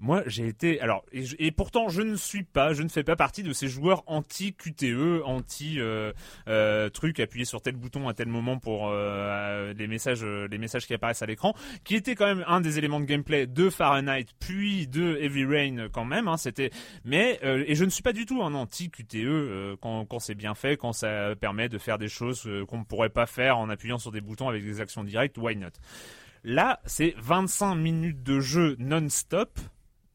Moi, j'ai été alors et, et pourtant je ne suis pas, je ne fais pas partie de ces joueurs anti QTE, anti euh, euh, appuyer sur tel bouton à tel moment pour euh, les messages euh, les messages qui apparaissent à l'écran, qui était quand même un des éléments de gameplay de Fahrenheit puis de Heavy Rain euh, quand même. Hein, C'était mais euh, et je ne suis pas du tout un anti QTE euh, quand quand c'est bien fait, quand ça permet de faire des choses euh, qu'on ne pourrait pas faire en appuyant sur des boutons avec des actions directes. Why not? Là, c'est 25 minutes de jeu non-stop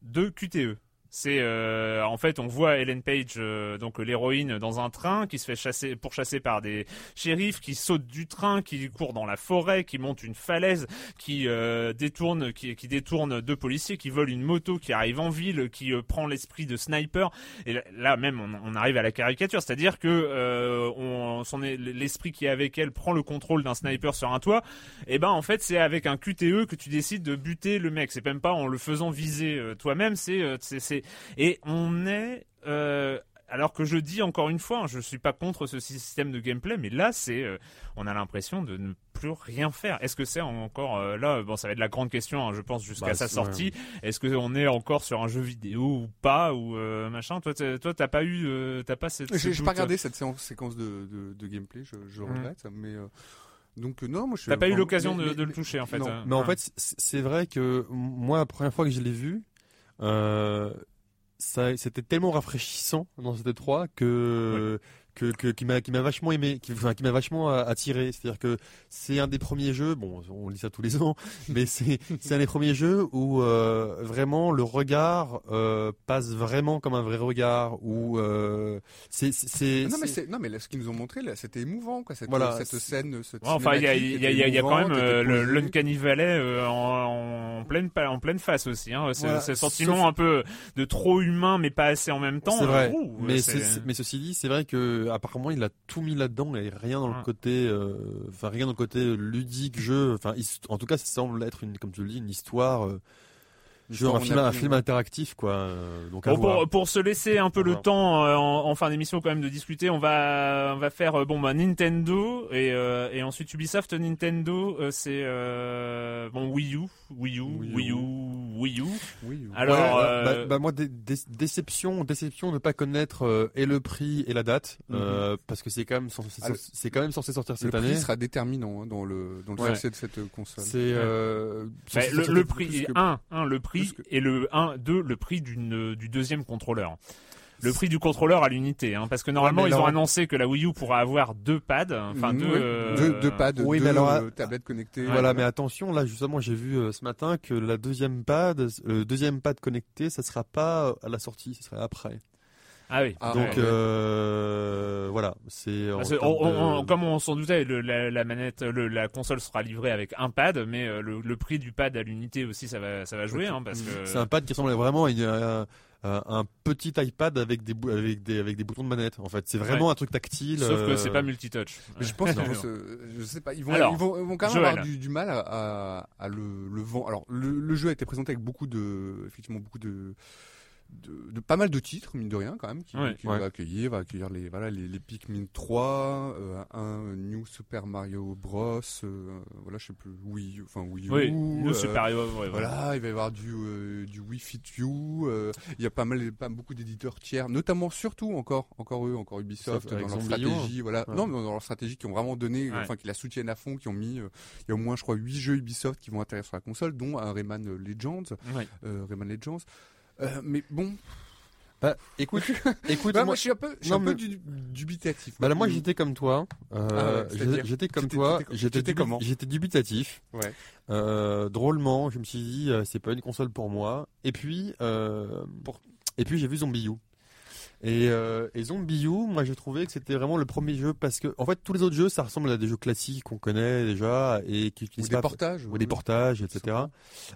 de QTE. C'est euh, en fait on voit Ellen Page euh, donc l'héroïne dans un train qui se fait chasser pourchasser par des shérifs qui saute du train qui court dans la forêt qui monte une falaise qui euh, détourne qui, qui détourne deux policiers qui vole une moto qui arrive en ville qui euh, prend l'esprit de sniper. Et là, même on, on arrive à la caricature. C'est-à-dire que euh, on, son l'esprit qui est avec elle prend le contrôle d'un sniper sur un toit. Et ben en fait c'est avec un QTE que tu décides de buter le mec. C'est même pas en le faisant viser euh, toi-même. C'est c'est et on est euh, alors que je dis encore une fois, hein, je suis pas contre ce système de gameplay, mais là, c'est, euh, on a l'impression de ne plus rien faire. Est-ce que c'est encore euh, là Bon, ça va être la grande question, hein, je pense, jusqu'à Bah, sa sortie. Est-ce que on est encore sur un jeu vidéo ou pas ou euh, machin? Toi, t'as- toi, t'as pas eu, euh, t'as pas cette. ce J'ai pas regardé cette séance, séquence de, de, de gameplay, je, je Mm. regrette, mais euh, donc non, moi je suis. T'as pas eu l'occasion mais- de, mais- de le toucher en fait. non. hein. Mais en fait, c'est vrai que moi, la première fois que je l'ai vu, euh, c'était tellement rafraîchissant dans cette 3 que, que, que qui m'a qui m'a vachement aimé, qui, enfin, qui m'a vachement euh, attiré. C'est-à-dire que c'est un des premiers jeux. Bon, on lit ça tous les ans, mais c'est c'est un des premiers jeux où euh, vraiment le regard euh, passe vraiment comme un vrai regard. Où euh, c'est c'est Non mais c'est- non mais là, ce qu'ils nous ont montré là c'était émouvant quoi cette Voilà, cette scène cette Ouais, enfin, il y a, il y a, il y a- il y a quand même euh, l'Uncanny Valley euh, en, en pleine en pleine face aussi. Hein. C'est Voilà, sentiment sauf- un peu de trop humain mais pas assez en même temps. C'est vrai. Ouh, mais, c'est- c'est- mais ceci dit, c'est vrai que apparemment il a tout mis là-dedans et rien dans Ouais. le côté, euh, enfin rien dans le côté ludique jeu. Enfin, en tout cas, ça semble être une, comme tu le dis, une histoire. euh, un film, un interactif, quoi. euh, Donc à Bon, voir. pour, pour se laisser un peu le temps euh, en, en fin d'émission quand même de discuter, on va on va faire euh, bon bah Nintendo et euh, et ensuite Ubisoft Nintendo euh, c'est euh, bon Wii U Wii U Wii U. Wii U Wii U. Oui. Alors Ouais, euh, bah, bah, moi dé- dé- déception déception de ne pas connaître euh, et le prix et la date euh, parce que c'est quand même censé, Ah, le- c'est quand même censé sortir le cette prix année. sera déterminant hein, dans le dans le Ouais. succès de cette console. C'est euh, bah, le, le prix que- un un le prix que- et le un deux le prix d'une du deuxième contrôleur. Le prix du contrôleur à l'unité, hein, parce que normalement ils ont annoncé que la Wii U pourra avoir deux pads, enfin deux, ouais. euh, deux, deux pads, oui, deux mais alors, euh, tablettes connectées. Voilà, mais attention, là justement, j'ai vu euh, ce matin que la deuxième pad, le deuxième pad connecté, ça sera pas à la sortie, ce sera après. Ah oui. Ah, Donc ouais. euh, voilà, c'est de- comme on s'en doutait, le- la, la manette, le- la console sera livrée avec un pad, mais euh, le, le prix du pad à l'unité aussi, ça va, ça va jouer, hein, parce que c'est un pad qui ressemble vraiment à, une- à- à un petit iPad avec des avec des avec des boutons de manette. En fait, c'est vraiment un truc tactile. sauf que euh, c'est pas multitouch. Mais je pense qu'ils se, je sais pas, ils vont, Alors, ils vont, ils vont quand même Joël. avoir du, du mal à, le, le vendre. Alors, le, le jeu a été présenté avec beaucoup de, effectivement, beaucoup de, de, de pas mal de titres, mine de rien, quand même, qui, Ouais. qui Ouais. va accueillir, va accueillir les, voilà, les, les Pikmin 3, euh, un New Super Mario Bros, euh, voilà, je sais plus, Wii, U, enfin Wii U. Oui, nous euh, Super Hero, ouais, voilà. Voilà, il va y avoir du euh, du Wii Fit You. euh, il y a pas mal, pas beaucoup d'éditeurs tiers, notamment surtout encore, encore eux, encore Ubisoft dans leur U, stratégie. Voilà, Ouais. non, mais dans leur stratégie qui ont vraiment donné, Ouais. enfin qui la soutiennent à fond, qui ont mis, euh, il y a au moins je crois huit jeux Ubisoft qui vont atterrir sur la console, dont un Rayman Legends, Ouais. euh, Rayman Legends. Euh, mais bon, Bah, écoute, écoute, bah, moi, moi je suis un peu, je suis non, un peu mais- du- dubitatif. bah, là, moi j'étais comme toi. Euh, Ah ouais, j'étais comme toi. j'étais- comment? J'étais dubitatif. Ouais. Euh, drôlement, je me suis dit, euh, c'est pas une console pour moi. Et puis, euh, pour... et puis j'ai vu Zombie. Et, euh, et Zombie U, moi j'ai trouvé que c'était vraiment le premier jeu parce que, en fait, tous les autres jeux, ça ressemble à des jeux classiques qu'on connaît déjà et qui ou utilisent des pas portages. ou des portages, etc.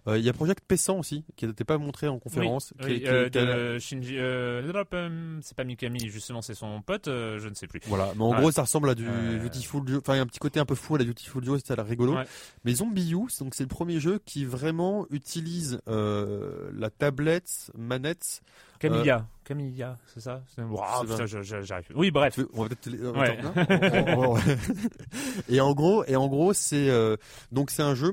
Euh, Il y a Project Pessan aussi, qui n'était pas montré en conférence. Oui, qui- oui, qui- euh, qui a- de Shinji, euh, euh, c'est pas Mikami, justement, c'est son pote, euh, je ne sais plus. Voilà, mais en Ouais. gros, ça ressemble à du Beautiful Joe. Enfin, il y a un petit côté un peu fou à la Beautiful Joe, l'air rigolo. Ouais. Mais Zombie U, donc c'est le premier jeu qui vraiment utilise euh, la tablette, manette. Camilla, Camilla, c'est ça putain, je- je- j'arrive. Oui, bref. On va peut-être. les- euh, Ouais. attends, non On- on- on- et en gros, et en gros, c'est euh, donc c'est un jeu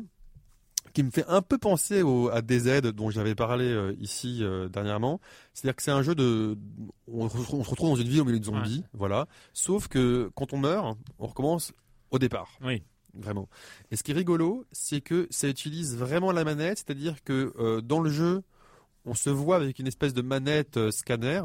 qui me fait un peu penser au, à DZ dont j'avais parlé euh, ici euh, dernièrement. C'est-à-dire que c'est un jeu de, on, se retrouve- dans une ville au milieu de zombies, voilà. Sauf que quand on meurt, on recommence au départ. Oui. Vraiment. Et ce qui est rigolo, c'est que ça utilise vraiment la manette, c'est-à-dire que euh, dans le jeu, on se voit avec une espèce de manette euh, scanner,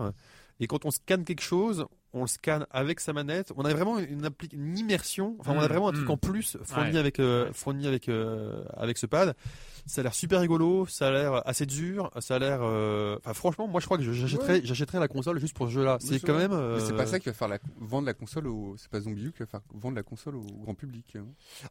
et quand on scanne quelque chose, on le scanne avec sa manette. On a vraiment une, immersion, enfin on a Mm, vraiment un truc mm. en plus fourni Ouais. avec euh, fourni avec euh, avec ce pad. Ça a l'air super rigolo, ça a l'air assez dur, ça a l'air. euh, Enfin franchement, moi je crois que j'achèterais j'achèterais la console juste pour ce jeu-là. C'est quand même. Mais c'est euh, pas ça qui va faire la, vendre la console au, c'est pas Zombie U qui va faire vendre la console au grand public. hein.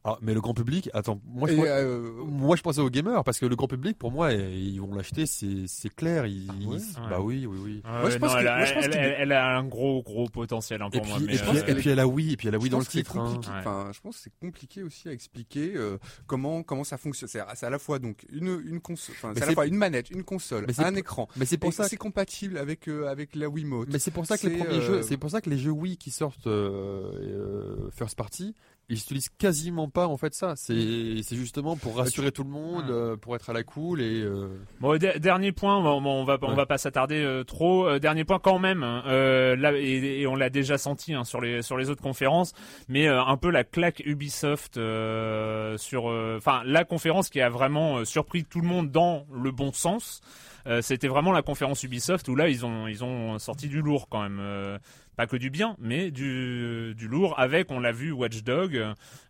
Ah, mais le grand public, attends, moi je pense- euh, Moi, je pensais aux gamers parce que le grand public, pour moi, ils vont l'acheter, c'est clair. Ils, Ah ouais ils- Bah oui, oui, oui. Ah Moi, je ouais, pense non, que- elle, a, moi, je pense elle- qu'il- elle- elle a un gros, gros potentiel hein, Et pour puis, moi. et, mais, puis, euh, et puis elle a oui, et puis elle a oui dans le titre. hein. Ouais. Enfin, je pense que c'est compliqué aussi à expliquer euh, comment comment ça fonctionne. C'est à la fois donc une une console, enfin, c'est à la fois une manette, une console, un écran. Mais c'est pour Et ça. c'est compatible avec euh, avec la Wiimote. Mais c'est pour ça que les premiers euh, jeux, c'est pour ça que les jeux Wii qui sortent euh, euh, first party, ils utilisent quasiment pas en fait ça. C'est c'est justement pour rassurer tout le monde, Ouais. euh, pour être à la cool et. euh, Bon, de- dernier point, bon, bon, on va on Ouais. va pas s'attarder euh, trop. Euh, dernier point quand même, hein, euh, là et, et on l'a déjà senti hein, sur les sur les autres conférences, mais euh, un peu la claque Ubisoft euh, sur, euh, enfin la conférence qui a vraiment euh, surpris tout le monde dans le bon sens. Euh, C'était vraiment la conférence Ubisoft où là ils ont ils ont sorti du lourd quand même. Euh, pas que du bien, mais du, du lourd avec, on l'a vu, Watchdog.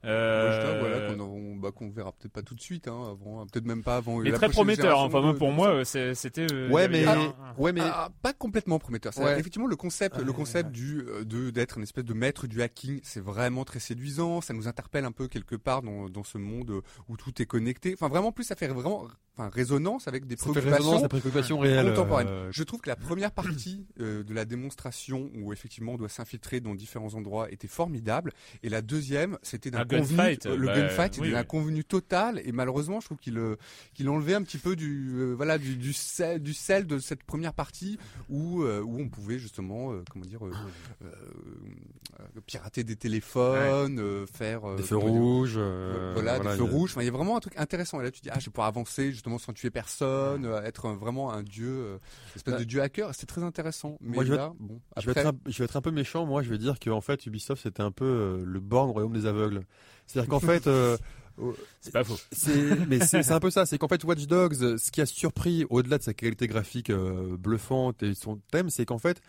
Euh, Watch Dogs, voilà, qu'on bah, qu'on verra peut-être pas tout de suite, hein, avant, peut-être même pas avant. mais la très prometteur. Enfin, de- pour de moi, euh, c'était. euh, Ouais, mais un- ouais, mais Ah, pas complètement prometteur. Ouais. Effectivement, le concept, le concept ouais. du euh, de d'être une espèce de maître du hacking, c'est vraiment très séduisant. Ça nous interpelle un peu quelque part dans dans ce monde où tout est connecté. Enfin, vraiment plus, ça fait vraiment, enfin, résonance avec des préoccupations euh, Je trouve que la première partie euh, de la démonstration où effectivement on doit s'infiltrer dans différents endroits était formidable. Et la deuxième, c'était d'un Un convenu, gunfight, euh, le bah, gunfight, oui, d'un oui. convenu total. Et malheureusement, je trouve qu'il euh, qu'il enlevait un petit peu du euh, voilà du du sel, du sel de cette première partie où euh, où on pouvait justement euh, comment dire euh, euh, euh, pirater des téléphones, euh, faire euh, Des feux rouges. voilà, des feux il y a- rouges. Enfin, il y a vraiment un truc intéressant. Et là, tu dis, ah, je vais pouvoir avancer justement sans tuer personne, euh, être un- vraiment un dieu, euh, une espèce Bah, de dieu hacker. C'est très intéressant. Mais Moi, je vais là, bon, Je vais, être un, je vais être un peu méchant, moi je vais dire qu'en fait Ubisoft c'était un peu euh, le borne au royaume des aveugles. C'est-à-dire qu'en fait, euh, C'est pas faux. mais c'est un peu ça, c'est qu'en fait Watch Dogs, ce qui a surpris au-delà de sa qualité graphique euh, bluffante et son thème, c'est qu'en fait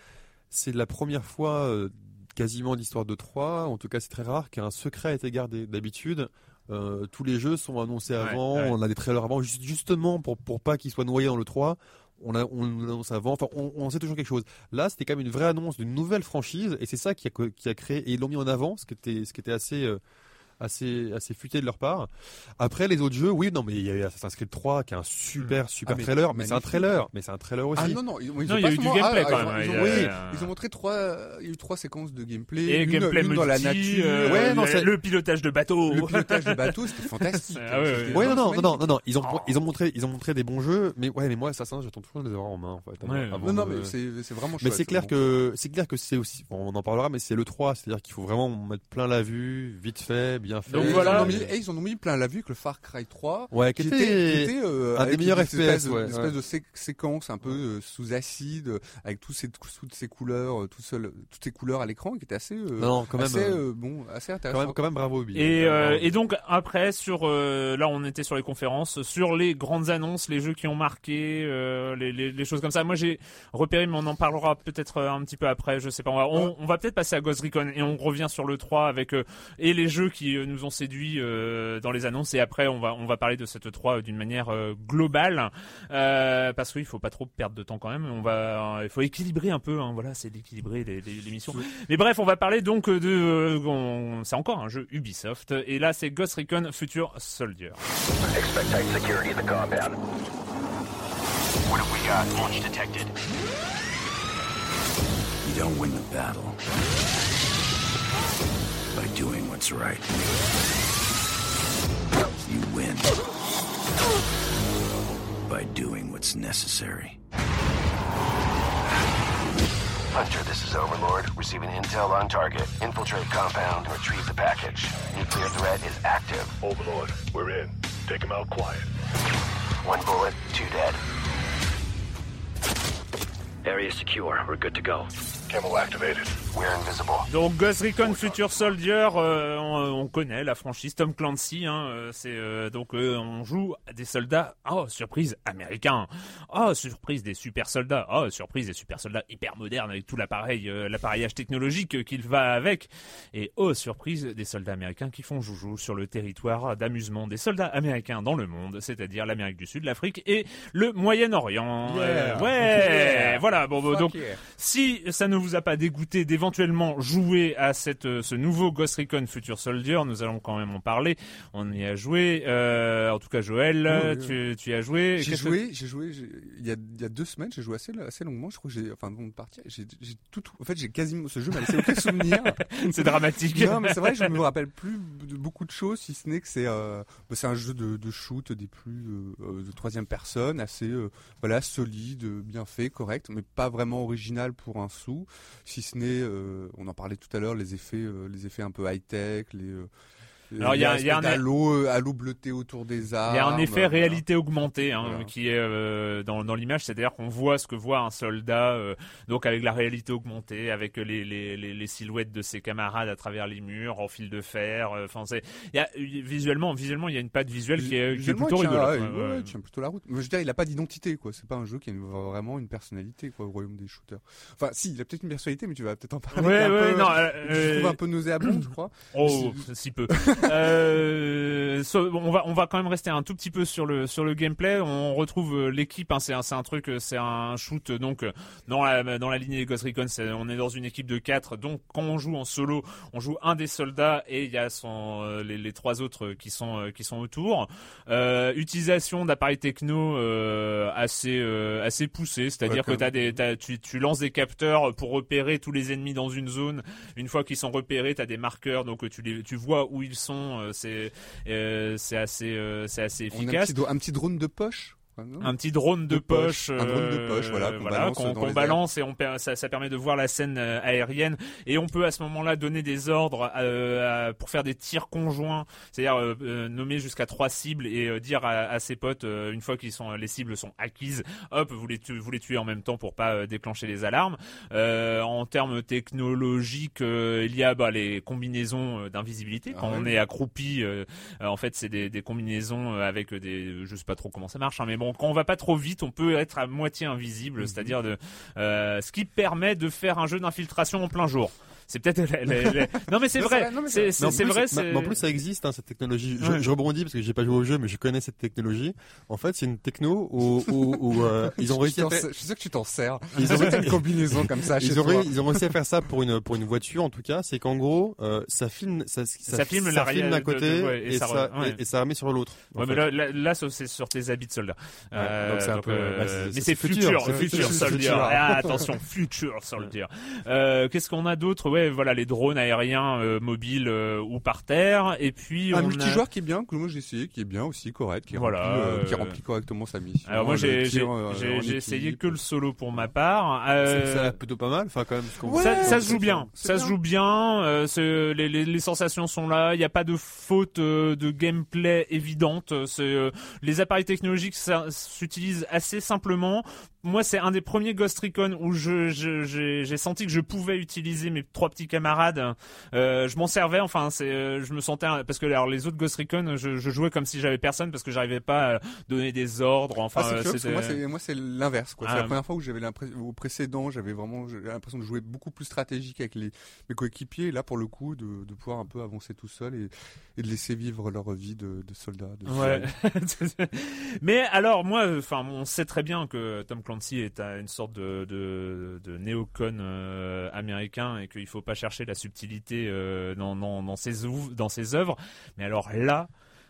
c'est la première fois euh, quasiment d'histoire de 3, en tout cas c'est très rare qu'un secret a été gardé. D'habitude, euh, tous les jeux sont annoncés avant, ouais. on a des trailers avant, juste- justement pour pour pas qu'ils soient noyés dans le 3. On, a, on l'annonce avant, enfin on, on sait toujours quelque chose. Là, c'était quand même une vraie annonce d'une nouvelle franchise, et c'est ça qui a, qui a créé, et ils l'ont mis en avant, ce qui était, ce qui était assez, euh, assez, assez futé de leur part. Après, les autres jeux, oui, non, mais il y a eu Assassin's Creed 3 qui est un super, super Ah, mais trailer, mais c'est un trailer, mais c'est un trailer aussi. Ah non, non, ils, ils ont Non, il y pas a eu du gameplay ah, quand ils ont- même, Ils ont, a- oui, ils ont montré trois, il y a eu trois séquences de gameplay. Et une, gameplay une multi, dans la nature, euh, Ouais, non, le, c'est- le pilotage de bateau. le pilotage de bateau, c'était fantastique. Ah ouais, non, non, non, non, non, ils ont, Oh. ils ont montré, ils ont montré des bons jeux, mais ouais, mais moi, Assassin, j'attends toujours de les avoir en main, en fait. Non, non, mais c'est c'est vraiment Mais c'est clair que c'est clair que c'est aussi on en parlera mais c'est le 3 c'est-à-dire qu'il faut vraiment mettre plein la vue vite fait bien fait Donc Et ils voilà. en ont mis- et ils en ont mis plein la vue que le Far Cry 3 ouais qui qui était, était, qui était, euh, un des meilleurs une FPS, espèce, de- ouais, une espèce ouais. de sé- séquence un peu euh, sous acide avec tous ces toutes ces couleurs euh, tout seul toutes ces couleurs à l'écran qui était assez euh, non quand même assez euh, euh, bon assez quand intéressant même quand même bravo Ubi Et, euh, bravo. donc après sur euh, là on était sur les conférences sur les grandes annonces les jeux qui ont marqué euh, les, les, les choses comme ça moi j'ai repéré mais on en parlera peut-être un petit peu après je sais pas on va, on, on va peut-être passer à Ghost Recon et on revient sur le 3 avec euh, et les jeux qui euh, nous ont séduits euh, dans les annonces et après on va on va parler de cette 3 d'une manière euh, globale euh, parce qu'il faut pas trop perdre de temps quand même on va il faut équilibrer un peu hein, voilà c'est d'équilibrer les- les- l'émission mais bref, on va parler donc de. euh, c'est encore un jeu Ubisoft. Et là, c'est Ghost Recon Future Soldier. Expect tight security at the compound. What have we got? Launch detected. You don't win the battle by doing what's right. You win by doing what's necessary. Hunter, this is Overlord. Receiving intel on target. Infiltrate compound. Retrieve the package. Nuclear threat is active. Overlord, we're in. Take him out quiet. One bullet, two dead. Area secure. We're good to go. Camo activated. We're invisible. Donc Ghost Recon Future Soldier, euh, on, on connaît la franchise Tom Clancy. Hein, euh, c'est euh, donc euh, on joue à des soldats. Oh surprise américains. Oh surprise des super soldats. Oh surprise des super soldats hyper modernes avec tout l'appareil, euh, l'appareillage technologique qu'il va avec. Et oh surprise des soldats américains qui font joujou sur le territoire d'amusement des soldats américains dans le monde, c'est-à-dire l'Amérique du Sud, l'Afrique et le Moyen-Orient. Euh, Yeah. ouais, Yeah. voilà. Bon, bon, donc yeah. si ça ne vous a pas dégoûté d'éventuellement jouer à cette, euh, ce nouveau Ghost Recon Future Soldier, nous allons quand même en parler. On y a joué. Euh, en tout cas, Joël, Oui, oui, tu, tu y as joué. J'ai que- joué, j'ai joué, il y a, il y a deux semaines, j'ai joué assez, assez longuement. Je crois que j'ai, enfin, avant de partir, j'ai, j'ai tout, en fait, j'ai quasiment, ce jeu m'a laissé aucun souvenir. C'est dramatique. non, mais c'est vrai, je me rappelle plus de beaucoup de choses, si ce n'est que c'est, euh, bah, c'est un jeu de, de shoot des plus euh, euh, de troisième personne, assez, euh, voilà, solide, bien fait, correct, mais pas vraiment original pour un sou, si ce n'est, euh, on en parlait tout à l'heure, les effets, euh, les effets un peu high tech, les euh, Alors, il y a- il y a un- halo, euh, halo bleuté autour des armes. Il y a un effet voilà. réalité augmentée hein, Voilà. qui est euh, dans, dans l'image, c'est-à-dire qu'on voit ce que voit un soldat, euh, donc avec la réalité augmentée, avec les, les, les, les silhouettes de ses camarades à travers les murs, en fil de fer. euh, Enfin, y a visuellement, visuellement, il y a une patte visuelle qui est, qui est Visuellement, plutôt rigolote. ouais, ouais, il tient plutôt la route. Mais je veux dire, il a pas d'identité, quoi. C'est pas un jeu qui a une- vraiment une personnalité, quoi, au royaume des shooters. Enfin, si, il a peut-être une personnalité, mais tu vas peut-être en parler. Ouais, un ouais, peu- non, euh, je trouve euh, un peu nauséabond, je crois. Oh, si peu. Euh, so- on va on va quand même rester un tout petit peu sur le sur le gameplay. On retrouve euh, l'équipe. Hein, c'est un c'est un truc, euh, c'est un shoot. euh, Donc dans la dans la lignée des Ghost Recon, c'est- on est dans une équipe de quatre. Donc quand on joue en solo, on joue un des soldats et il y a son les, les trois autres qui sont qui sont autour. Euh, utilisation d'appareils techno euh, assez euh, assez poussée, c'est-à-dire Ouais, que t'as des t'as- tu tu lances des capteurs pour repérer tous les ennemis dans une zone. Une fois qu'ils sont repérés, t'as des marqueurs, donc tu les tu vois où ils sont. Euh, C'est euh, c'est assez euh, c'est assez On a un efficace. petit, un petit drone de poche? Un petit drone de, De poche, poche, un drone de euh, poche, voilà, qu'on balance qu'on dans qu'on les balance et on ça, ça permet de voir la scène euh, aérienne et on peut à ce moment-là donner des ordres euh, à- pour faire des tirs conjoints, c'est-à-dire euh, euh, nommer jusqu'à trois cibles et euh, dire à, à ses potes euh, une fois qu'ils sont les cibles sont acquises, hop, vous les tu- vous les tuez en même temps pour pas euh, déclencher les alarmes. Euh, en termes technologiques, euh, il y a bah, les combinaisons euh, d'invisibilité quand Ah on ouais. est accroupi. euh, euh, en fait, c'est des, des combinaisons euh, avec des, je sais pas trop comment ça marche, hein, mais bon, quand on va pas trop vite, on peut être à moitié invisible, Mhm. c'est-à-dire de, euh, ce qui permet de faire un jeu d'infiltration en plein jour. C'est peut-être non mais c'est vrai, c'est vrai, non, mais c'est Mais c'est en plus, ça existe, hein, cette technologie. Je, Ouais. je rebondis parce que j'ai pas joué au jeu, mais je connais cette technologie. En fait, c'est une techno où, où, où, euh, ils ont Je réussi à faire. sais- Je suis sûr que tu t'en sers. Ils ont- une combinaison comme ça chez Ils ont, toi. ré- ils ont réussi à faire ça pour une pour une voiture en tout cas, c'est qu'en gros euh, ça filme ça, Ça filme ça l'arrière filme d'un côté de- ouais, et et, ça ouais. et, et ça remet sur l'autre. Ouais, mais là, là, là, ça, c'est sur tes habits de soldat. Ouais, donc c'est un peu- euh, bah, mais c'est futur, futur, futur, futur, futur. Ah, attention, future soldier. Euh, Qu'est-ce qu'on a d'autre? Ouais, voilà, les drones aériens euh, mobiles euh, ou par terre. Et puis Un on a... multijoueur qui est bien, que moi j'ai essayé, qui est bien aussi, correct, qui, Voilà, remplit, euh, qui remplit correctement sa mission. Alors moi j'ai euh, essayé que le solo pour ma part. C'est- Euh, ça a plutôt pas mal. Enfin quand même. ce qu'on- Ouais, ça, ça se joue bien, ça bien. se joue bien. euh, les, les, les sensations sont là. Il n'y a pas de faute euh, de gameplay évidente. C'est euh, les appareils technologiques s'utilisent assez simplement. Moi, c'est un des premiers Ghost Recon où je je- j'ai senti que je pouvais utiliser mes trois petits camarades. Euh, je m'en servais. Enfin, c'est euh, je me sentais parce que alors les autres Ghost Recon, je, je jouais comme si j'avais personne parce que j'arrivais pas à donner des ordres. Enfin, Ah, euh, curieux, que moi c'est l'inverse. Ah, c'est la première fois où j'avais l'impression au précédent, j'avais vraiment l'impression de jouer beaucoup plus stratégique avec les mes coéquipiers et là pour le coup de, de pouvoir un peu avancer tout seul et, et de laisser vivre leur vie de, de soldats. De Ouais. Mais alors moi, enfin, on sait très bien que Tom Clancy est à une sorte de, de, de néocon euh, américain et qu'il faut pas chercher la subtilité euh, dans, dans, ses dans ses œuvres. Mais alors là.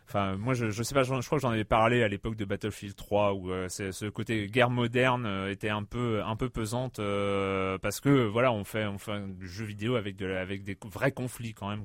Enfin, moi, je, je sais pas, je, je crois que j'en avais parlé à l'époque de Battlefield 3 où euh, ce côté guerre moderne euh, était un peu, un peu pesante euh, parce que voilà, on fait, on fait un jeu vidéo avec de, avec des vrais conflits quand même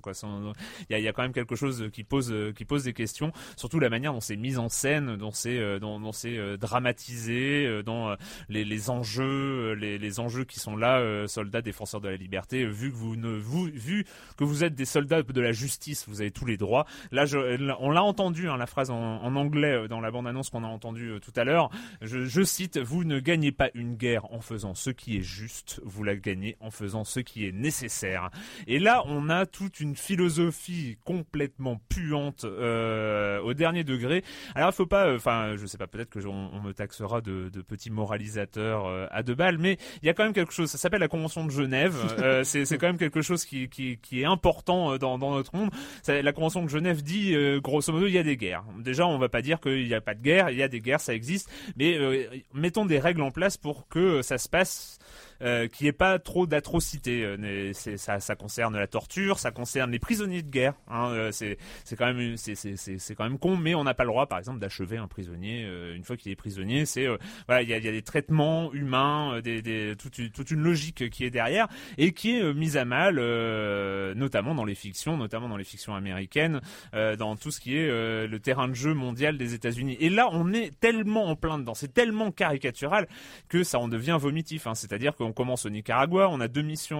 Il y a, y a quand même quelque chose qui pose, qui pose des questions surtout la manière dont c'est mis en scène, dont c'est euh, dont, dont c'est euh, dramatisé, euh, euh, les, les enjeux, euh, les, les enjeux qui sont là, euh, soldats défenseurs de la liberté. euh, Vu que vous ne vous vu que vous êtes des soldats de la justice, vous avez tous les droits. Là, je, on l'a entendu hein, la phrase en, en anglais euh, dans la bande annonce qu'on a entendue euh, tout à l'heure. Je, je cite vous ne gagnez pas une guerre en faisant ce qui est juste, vous la gagnez en faisant ce qui est nécessaire. Et là, on a toute une philosophie complètement puante euh, au dernier degré. Alors, il faut pas, enfin, je sais pas, peut-être que on, on me taxera de, de petit moralisateur à deux balles, mais il y a quand même quelque chose. Ça s'appelle la Convention de Genève. C'est quand même quelque chose qui, qui, qui est important dans, dans notre monde. Ça- la Convention de Genève dit, grosso modo, il y a des guerres. Déjà, on va pas dire qu'il n'y a pas de guerre. Il y a des guerres, ça existe, mais euh, mettons des règles en place pour que ça se passe euh, qu'il n'y ait pas trop d'atrocités. Euh, ça, ça concerne la torture, ça concerne les prisonniers de guerre. Hein, euh, c'est quand même c'est quand même con, mais on n'a pas le droit, par exemple, d'achever un prisonnier euh, une fois qu'il est prisonnier. C'est voilà, il y a, y a des traitements humains, des, des toute, une- logique qui est derrière et qui est mise à mal, notamment dans les fictions, notamment dans les fictions américaines, dans tout ce qui est le terrain de jeu mondial des États-Unis. Et là, on est tellement en plein dedans, c'est tellement caricatural que ça en devient vomitif. Hein. C'est-à-dire qu'on commence au Nicaragua, on a deux missions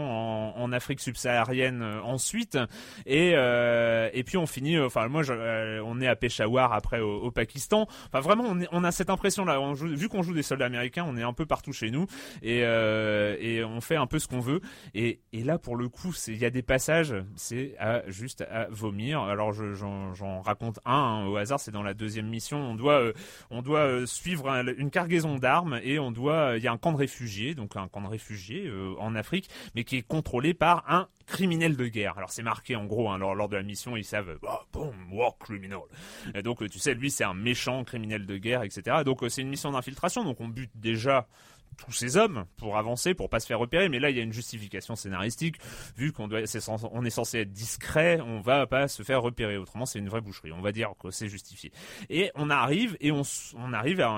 en, Afrique subsaharienne euh, ensuite, et euh, et puis on finit. euh, Enfin, moi, je, on est à Peshawar après au, Pakistan. Enfin, vraiment, on, on a cette impression-là. On joue- Vu qu'on joue des soldats américains, on est un peu partout chez nous, et et on fait un peu ce qu'on veut. Et et là, pour le coup, il y a des passages, c'est à juste à vomir. Alors, je- j'en raconte un hein, au hasard. C'est dans la deuxième mission. On doit on doit suivre un- une cargaison d'armes et on doit il y a un camp de réfugiés donc un camp de réfugié euh, en Afrique, mais qui est contrôlé par un criminel de guerre. Alors c'est marqué en gros hein, lors, de la mission, ils savent oh, boom, war criminal. Et donc euh, tu sais, lui c'est un méchant criminel de guerre, etc. Donc euh, c'est une mission d'infiltration, donc on bute déjà tous ces hommes pour avancer, pour pas se faire repérer. Mais là, il y a une justification scénaristique. Vu qu'on doit, censé- on est censé être discret, on va pas se faire repérer. Autrement, c'est une vraie boucherie. On va dire que c'est justifié. Et on arrive et on, on arrive à,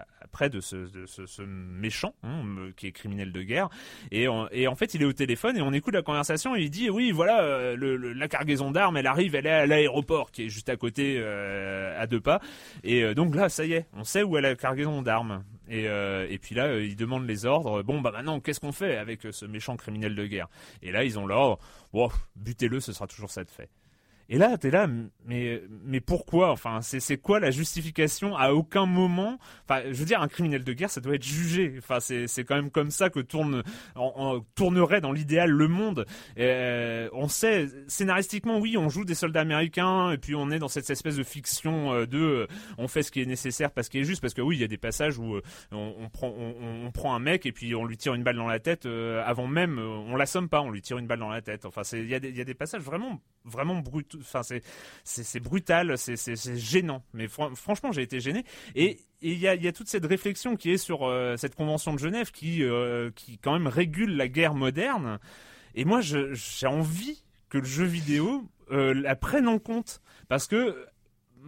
à- près de ce, de ce, ce méchant hein, qui est criminel de guerre. Et, on- et en fait, il est au téléphone et on écoute la conversation. Et il dit oui, voilà, euh, le- le- la cargaison d'armes, elle arrive, elle est à l'aéroport qui est juste à côté, euh, à deux pas. Et euh, donc là, ça y est, on sait où est la cargaison d'armes. Et, euh, et puis là, euh, ils demandent les ordres. Bon, bah maintenant, qu'est-ce qu'on fait avec euh, ce méchant criminel de guerre? Et là, ils ont l'ordre. Bon, butez-le, ce sera toujours ça de fait. Et là, t'es là, mais mais pourquoi Enfin, c'est quoi la justification À aucun moment, enfin, je veux dire, un criminel de guerre, ça doit être jugé. Enfin, c'est quand même comme ça que tourne tournerait dans l'idéal le monde. Euh, on sait scénaristiquement, oui, on joue des soldats américains et puis on est dans cette espèce de fiction euh, de euh, on fait ce qui est nécessaire parce qu'il est juste parce que oui, il y a des passages où on, prend on, prend un mec et puis on lui tire une balle dans la tête avant même, on l'assomme pas, on lui tire une balle dans la tête. Enfin, il y a des y a des passages vraiment vraiment brut enfin c'est c'est brutal, c'est gênant. Mais fran- franchement, j'ai été gêné et et il y a, y a toute cette réflexion qui est sur euh, cette convention de Genève qui, euh, qui quand même régule la guerre moderne. Et moi, j'ai envie que le jeu vidéo euh, la prenne en compte parce que,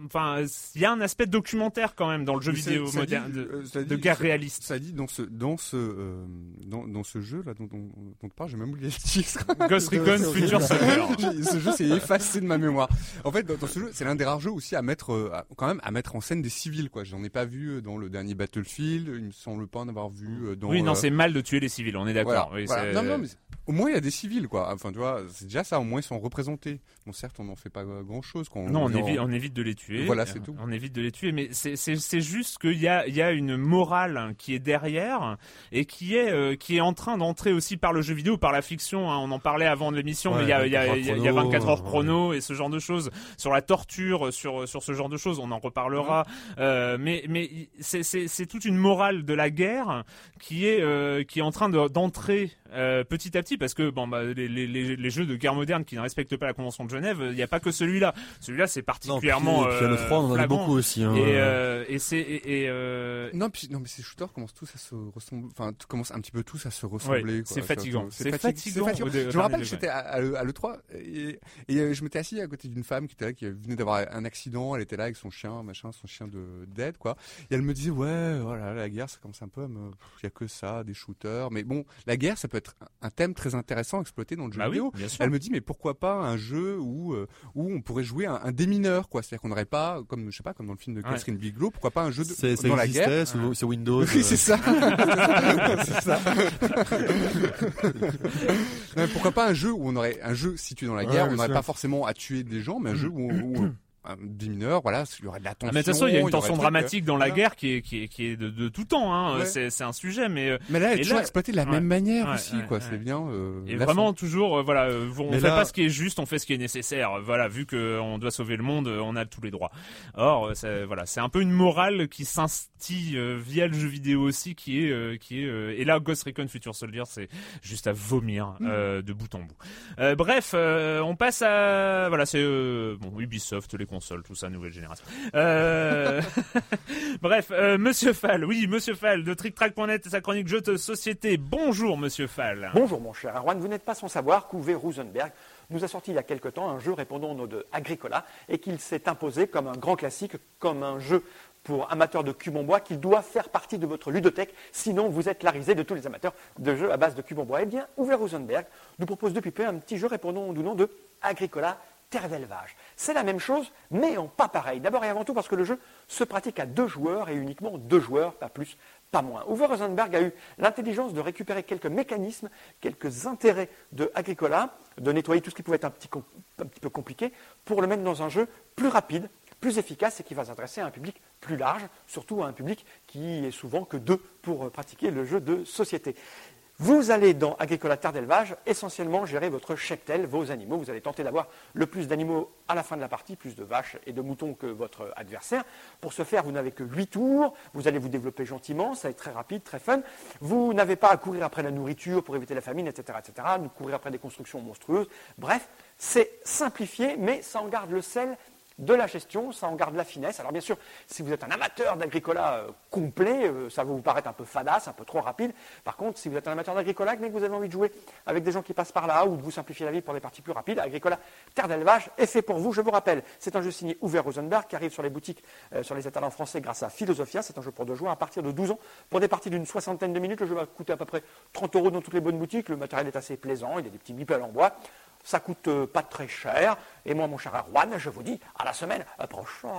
enfin, il y a un aspect documentaire quand même dans le jeu vidéo dit, moderne de, euh, de guerre réaliste. Ça dit dans ce dans ce euh, dans, dans ce jeu là dont tu parles, j'ai même oublié le titre. Ghost Recon. Future Soldier. Ce jeu s'est effacé de ma mémoire. En fait, dans, dans ce jeu, c'est l'un des rares jeux aussi à mettre euh, à- quand même à mettre en scène des civils quoi. J'en ai pas vu dans le dernier Battlefield, il me semble pas en avoir vu euh, dans oui, non, euh, c'est mal de tuer les civils, on est d'accord. voilà, Oui, voilà. c'est- Non, non, mais au moins il y a des civils quoi. Enfin, tu vois, c'est déjà ça. Au moins ils sont représentés. Bon, certes, on n'en fait pas grand chose. Quand Non, on, évite, on évite de les tuer. Voilà, c'est tout. On évite de les tuer, mais c'est- c'est c'est juste qu'il y a, il y a une morale qui est derrière et qui est, euh, qui est en train d'entrer aussi par le jeu vidéo, par la fiction. hein. On en parlait avant de l'émission, Ouais, mais il y a, il y, a, 24 il y a- il y a chrono, 24 heures ouais. chrono et ce genre de choses. Sur la torture, sur, sur ce genre de choses, on en reparlera. Euh, mais mais c'est- c'est c'est toute une morale de la guerre qui est, euh, qui est en train de- d'entrer euh, petit à petit parce que bon, bah, les, les, les, les jeux de guerre moderne qui ne respectent pas la Convention de Genève, il n'y a pas que celui-là. Celui-là, c'est Non, puis, particulièrement. et puis Halo 3, on en a flagrant. beaucoup aussi. Hein. Et, euh, et c'est et, et, euh, Non, puis non, mais ces shooters commencent tous à se ressembler. Enfin, commencent un petit peu tous à se ressembler. Ouais, c'est fatigant. C'est C'est fati- fatigant fatigant. Je me rappelle que j'étais à, à le- à l'E3 et, et, euh, je m'étais assis à côté d'une femme qui était là, qui venait d'avoir un accident. Elle était là avec son chien, machin, son chien de d'aide, quoi. Et elle me disait, ouais, voilà, la guerre, ça commence un peu à me. Il y a que ça, des shooters. Mais bon, la guerre, ça peut être un un thème très intéressant à exploiter dans le jeu Bah vidéo. Elle me dit, mais pourquoi pas un jeu où, euh, où on pourrait jouer un, un démineur, quoi. C'est-à-dire qu'on n'aurait pas, comme, je sais pas, comme dans le film de Ouais. Catherine Bigelow, pourquoi pas un jeu de, ça dans la guerre c'est c'est Windows. oui, euh, c'est ça. c'est ça. Non, mais pourquoi pas un jeu où on aurait un jeu situé dans la Ouais, guerre, bien on n'aurait pas forcément à tuer des gens, mais un jeu où, où un des mineurs, voilà, il y aurait de la tension. Ah, mais de toute façon, il y a une tension dramatique dans la voilà. guerre qui est, qui est, qui est de, de tout temps. Hein. Ouais. C'est, c'est un sujet, mais euh, Mais là, elle est toujours là- exploitée de la ouais, même manière ouais, aussi, quoi. C'est bien. Euh, et là, vraiment toujours, euh, voilà, euh, on Mais fait là- pas ce qui est juste, on fait ce qui est nécessaire. Voilà, vu que on doit sauver le monde, on a tous les droits. Or, voilà, c'est un peu une morale qui s'instille euh, via le jeu vidéo aussi, qui est, euh, qui est. euh, et là, Ghost Recon Future Soldier, c'est juste à vomir euh, de bout en bout. Euh, bref, euh, on passe à voilà, c'est euh, bon Ubisoft, les consoles, tout ça, nouvelle génération. Euh, Bref, euh, Monsieur Fall, oui, Monsieur Fall de TrickTrack.net et sa chronique jeux de société. Bonjour, Monsieur Fall. Bonjour mon cher Erwan, vous n'êtes pas sans savoir qu'Uwe Rosenberg nous a sorti il y a quelque temps un jeu répondant au nom de Agricola et qu'il s'est imposé comme un grand classique, comme un jeu pour amateurs de cubes en bois, qu'il doit faire partie de votre ludothèque, sinon vous êtes la risée de tous les amateurs de jeux à base de cubes en bois. Eh bien, Uwe Rosenberg nous propose depuis peu un petit jeu répondant au nom de Agricola terre d'élevage. C'est la même chose, mais en pas pareil. D'abord et avant tout parce que le jeu se pratique à deux joueurs et uniquement deux joueurs, pas plus, pas moins. Uwe Rosenberg a eu l'intelligence de récupérer quelques mécanismes, quelques intérêts de Agricola, de nettoyer tout ce qui pouvait être un petit, com- un petit peu compliqué, pour le mettre dans un jeu plus rapide, plus efficace et qui va s'adresser à un public plus large, surtout à un public qui est souvent que deux pour pratiquer le jeu de société. Vous allez dans Agricola Terre d'élevage essentiellement gérer votre cheptel, vos animaux. Vous allez tenter d'avoir le plus d'animaux à la fin de la partie, plus de vaches et de moutons que votre adversaire. Pour ce faire, vous n'avez que 8 tours. Vous allez vous développer gentiment, ça va être très rapide, très fun. Vous n'avez pas à courir après la nourriture pour éviter la famine, etc., etc., courir après des constructions monstrueuses. Bref, c'est simplifié, mais ça en garde le sel de la gestion, ça en garde la finesse. Alors bien sûr, si vous êtes un amateur d'agricola euh, complet, euh, ça va vous paraître un peu fadasse, un peu trop rapide. Par contre, si vous êtes un amateur d'agricola, mais que vous avez envie de jouer avec des gens qui passent par là ou de vous simplifier la vie pour des parties plus rapides, Agricola Terre d'élevage est fait pour vous. Je vous rappelle, c'est un jeu signé Ouvert Rosenberg qui arrive sur les boutiques, euh, sur les étalons français grâce à Philosophia. C'est un jeu pour deux joueurs à partir de 12 ans. Pour des parties d'une soixantaine de minutes, le jeu va coûter à peu près 30 euros dans toutes les bonnes boutiques. Le matériel est assez plaisant, il y a des petits meeples en bois. Ça coûte pas très cher. Et moi, mon cher Erwan, je vous dis à la semaine prochaine.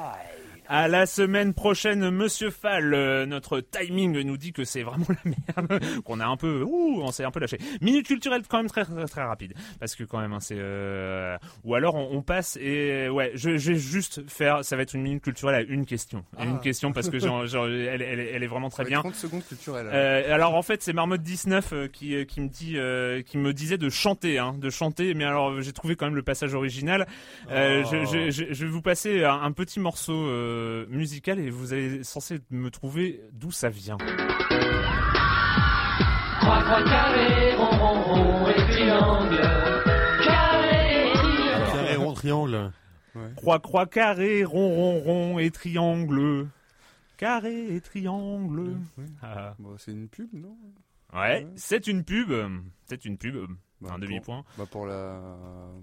À la semaine prochaine, Monsieur Fall. Euh, notre timing nous dit que c'est vraiment la merde, qu'on a un peu, ouh, on s'est un peu lâché. Minute culturelle quand même très très, très rapide, parce que quand même, hein, c'est euh... ou alors on, on, passe et ouais, je, je, vais juste faire, ça va être une minute culturelle à une question, ah. une question parce que genre, genre, elle, elle, elle, est vraiment très bien. 30 secondes culturelles. Euh, alors en fait, c'est Marmotte 19 euh, qui qui me dit, euh, qui me disait de chanter, hein, de chanter, mais alors j'ai trouvé quand même le passage original. Oh. Je, je, je, vais vous passer un, un petit morceau euh, musical et vous allez censé me trouver d'où ça vient. Croix, croix, carré, rond, rond, rond et triangle. Carré, triangle. Carré, rond, triangle. Ouais. Croix, croix, carré, rond, rond, rond et triangle. Carré et triangle. Ouais, ah. bon, c'est une pub, non? Ouais, ouais. c'est une pub. C'est une pub. Bah, un demi-point. Bah pour la,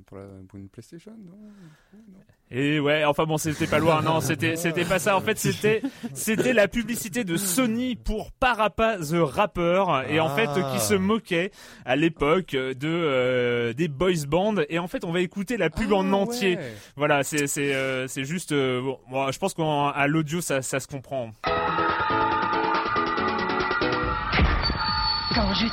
pour la pour une PlayStation, non, non. Et ouais, enfin bon, c'était pas loin, non, c'était c'était pas ça. En fait, c'était c'était la publicité de Sony pour Parappa the Rapper et en fait qui se moquait à l'époque de euh, des boys bands et en fait on va écouter la pub ah, en entier. Ouais. Voilà, c'est c'est euh, c'est juste euh, bon, je pense qu'à l'audio ça ça se comprend. Quand je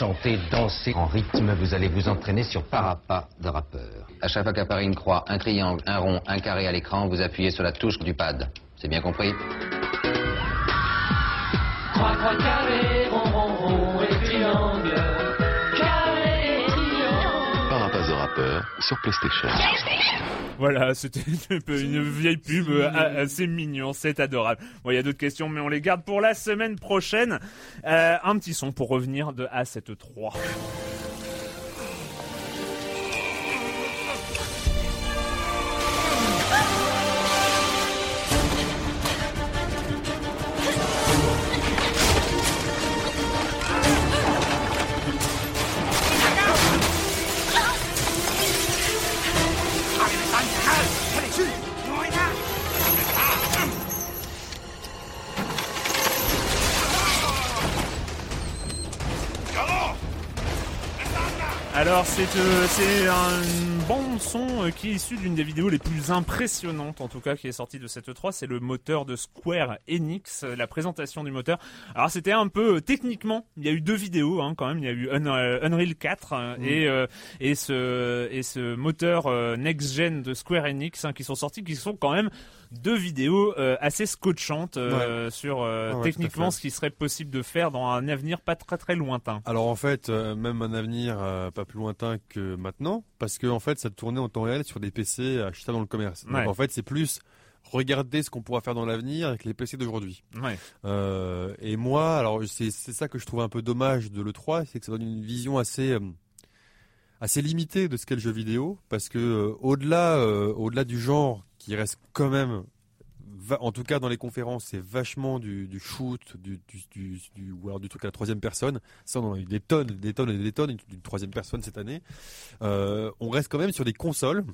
chanter, danser en rythme, vous allez vous entraîner sur Parappa de rappeur. À chaque fois qu'apparaît une croix, un triangle, un rond, un carré à l'écran, vous appuyez sur la touche du pad. C'est bien compris Croix, croix, carré, rond, rond, rond et triangle. Carré, triangle. Parappa the rappeur sur PlayStation. Voilà, c'était une vieille pub assez mignon, c'est adorable. Bon, il y a d'autres questions, mais on les garde pour la semaine prochaine. Euh, un petit son pour revenir de A7 Alors c'est euh, c'est un bon son euh, qui est issu d'une des vidéos les plus impressionnantes en tout cas qui est sortie de cette E3, c'est le moteur de Square Enix, euh, la présentation du moteur. Alors c'était un peu techniquement, il y a eu deux vidéos hein, quand même, il y a eu Un- Unreal 4 euh, Mm. et euh, et ce et ce moteur next gen de Square Enix hein, qui sont sortis qui sont quand même deux vidéos euh, assez scotchantes euh, sur euh, Ouais, techniquement ce qui serait possible de faire dans un avenir pas très très lointain. Alors en fait, même un avenir pas plus lointain que maintenant, parce que en fait, ça tournait en temps réel sur des PC achetables dans le commerce. Donc Ouais. en fait, c'est plus regarder ce qu'on pourra faire dans l'avenir avec les PC d'aujourd'hui. Ouais. Euh, et moi, alors c'est c'est ça que je trouve un peu dommage de l'E3, c'est que ça donne une vision assez assez limitée de ce qu'est le jeu vidéo, parce que euh, au-delà euh, au-delà du genre qui reste quand même va- en tout cas dans les conférences, c'est vachement du, du shoot, du, du, du, du- ou alors du truc à la troisième personne. Ça, on en a eu des tonnes, des tonnes et des tonnes d'une troisième personne cette année. Euh, on reste quand même sur des consoles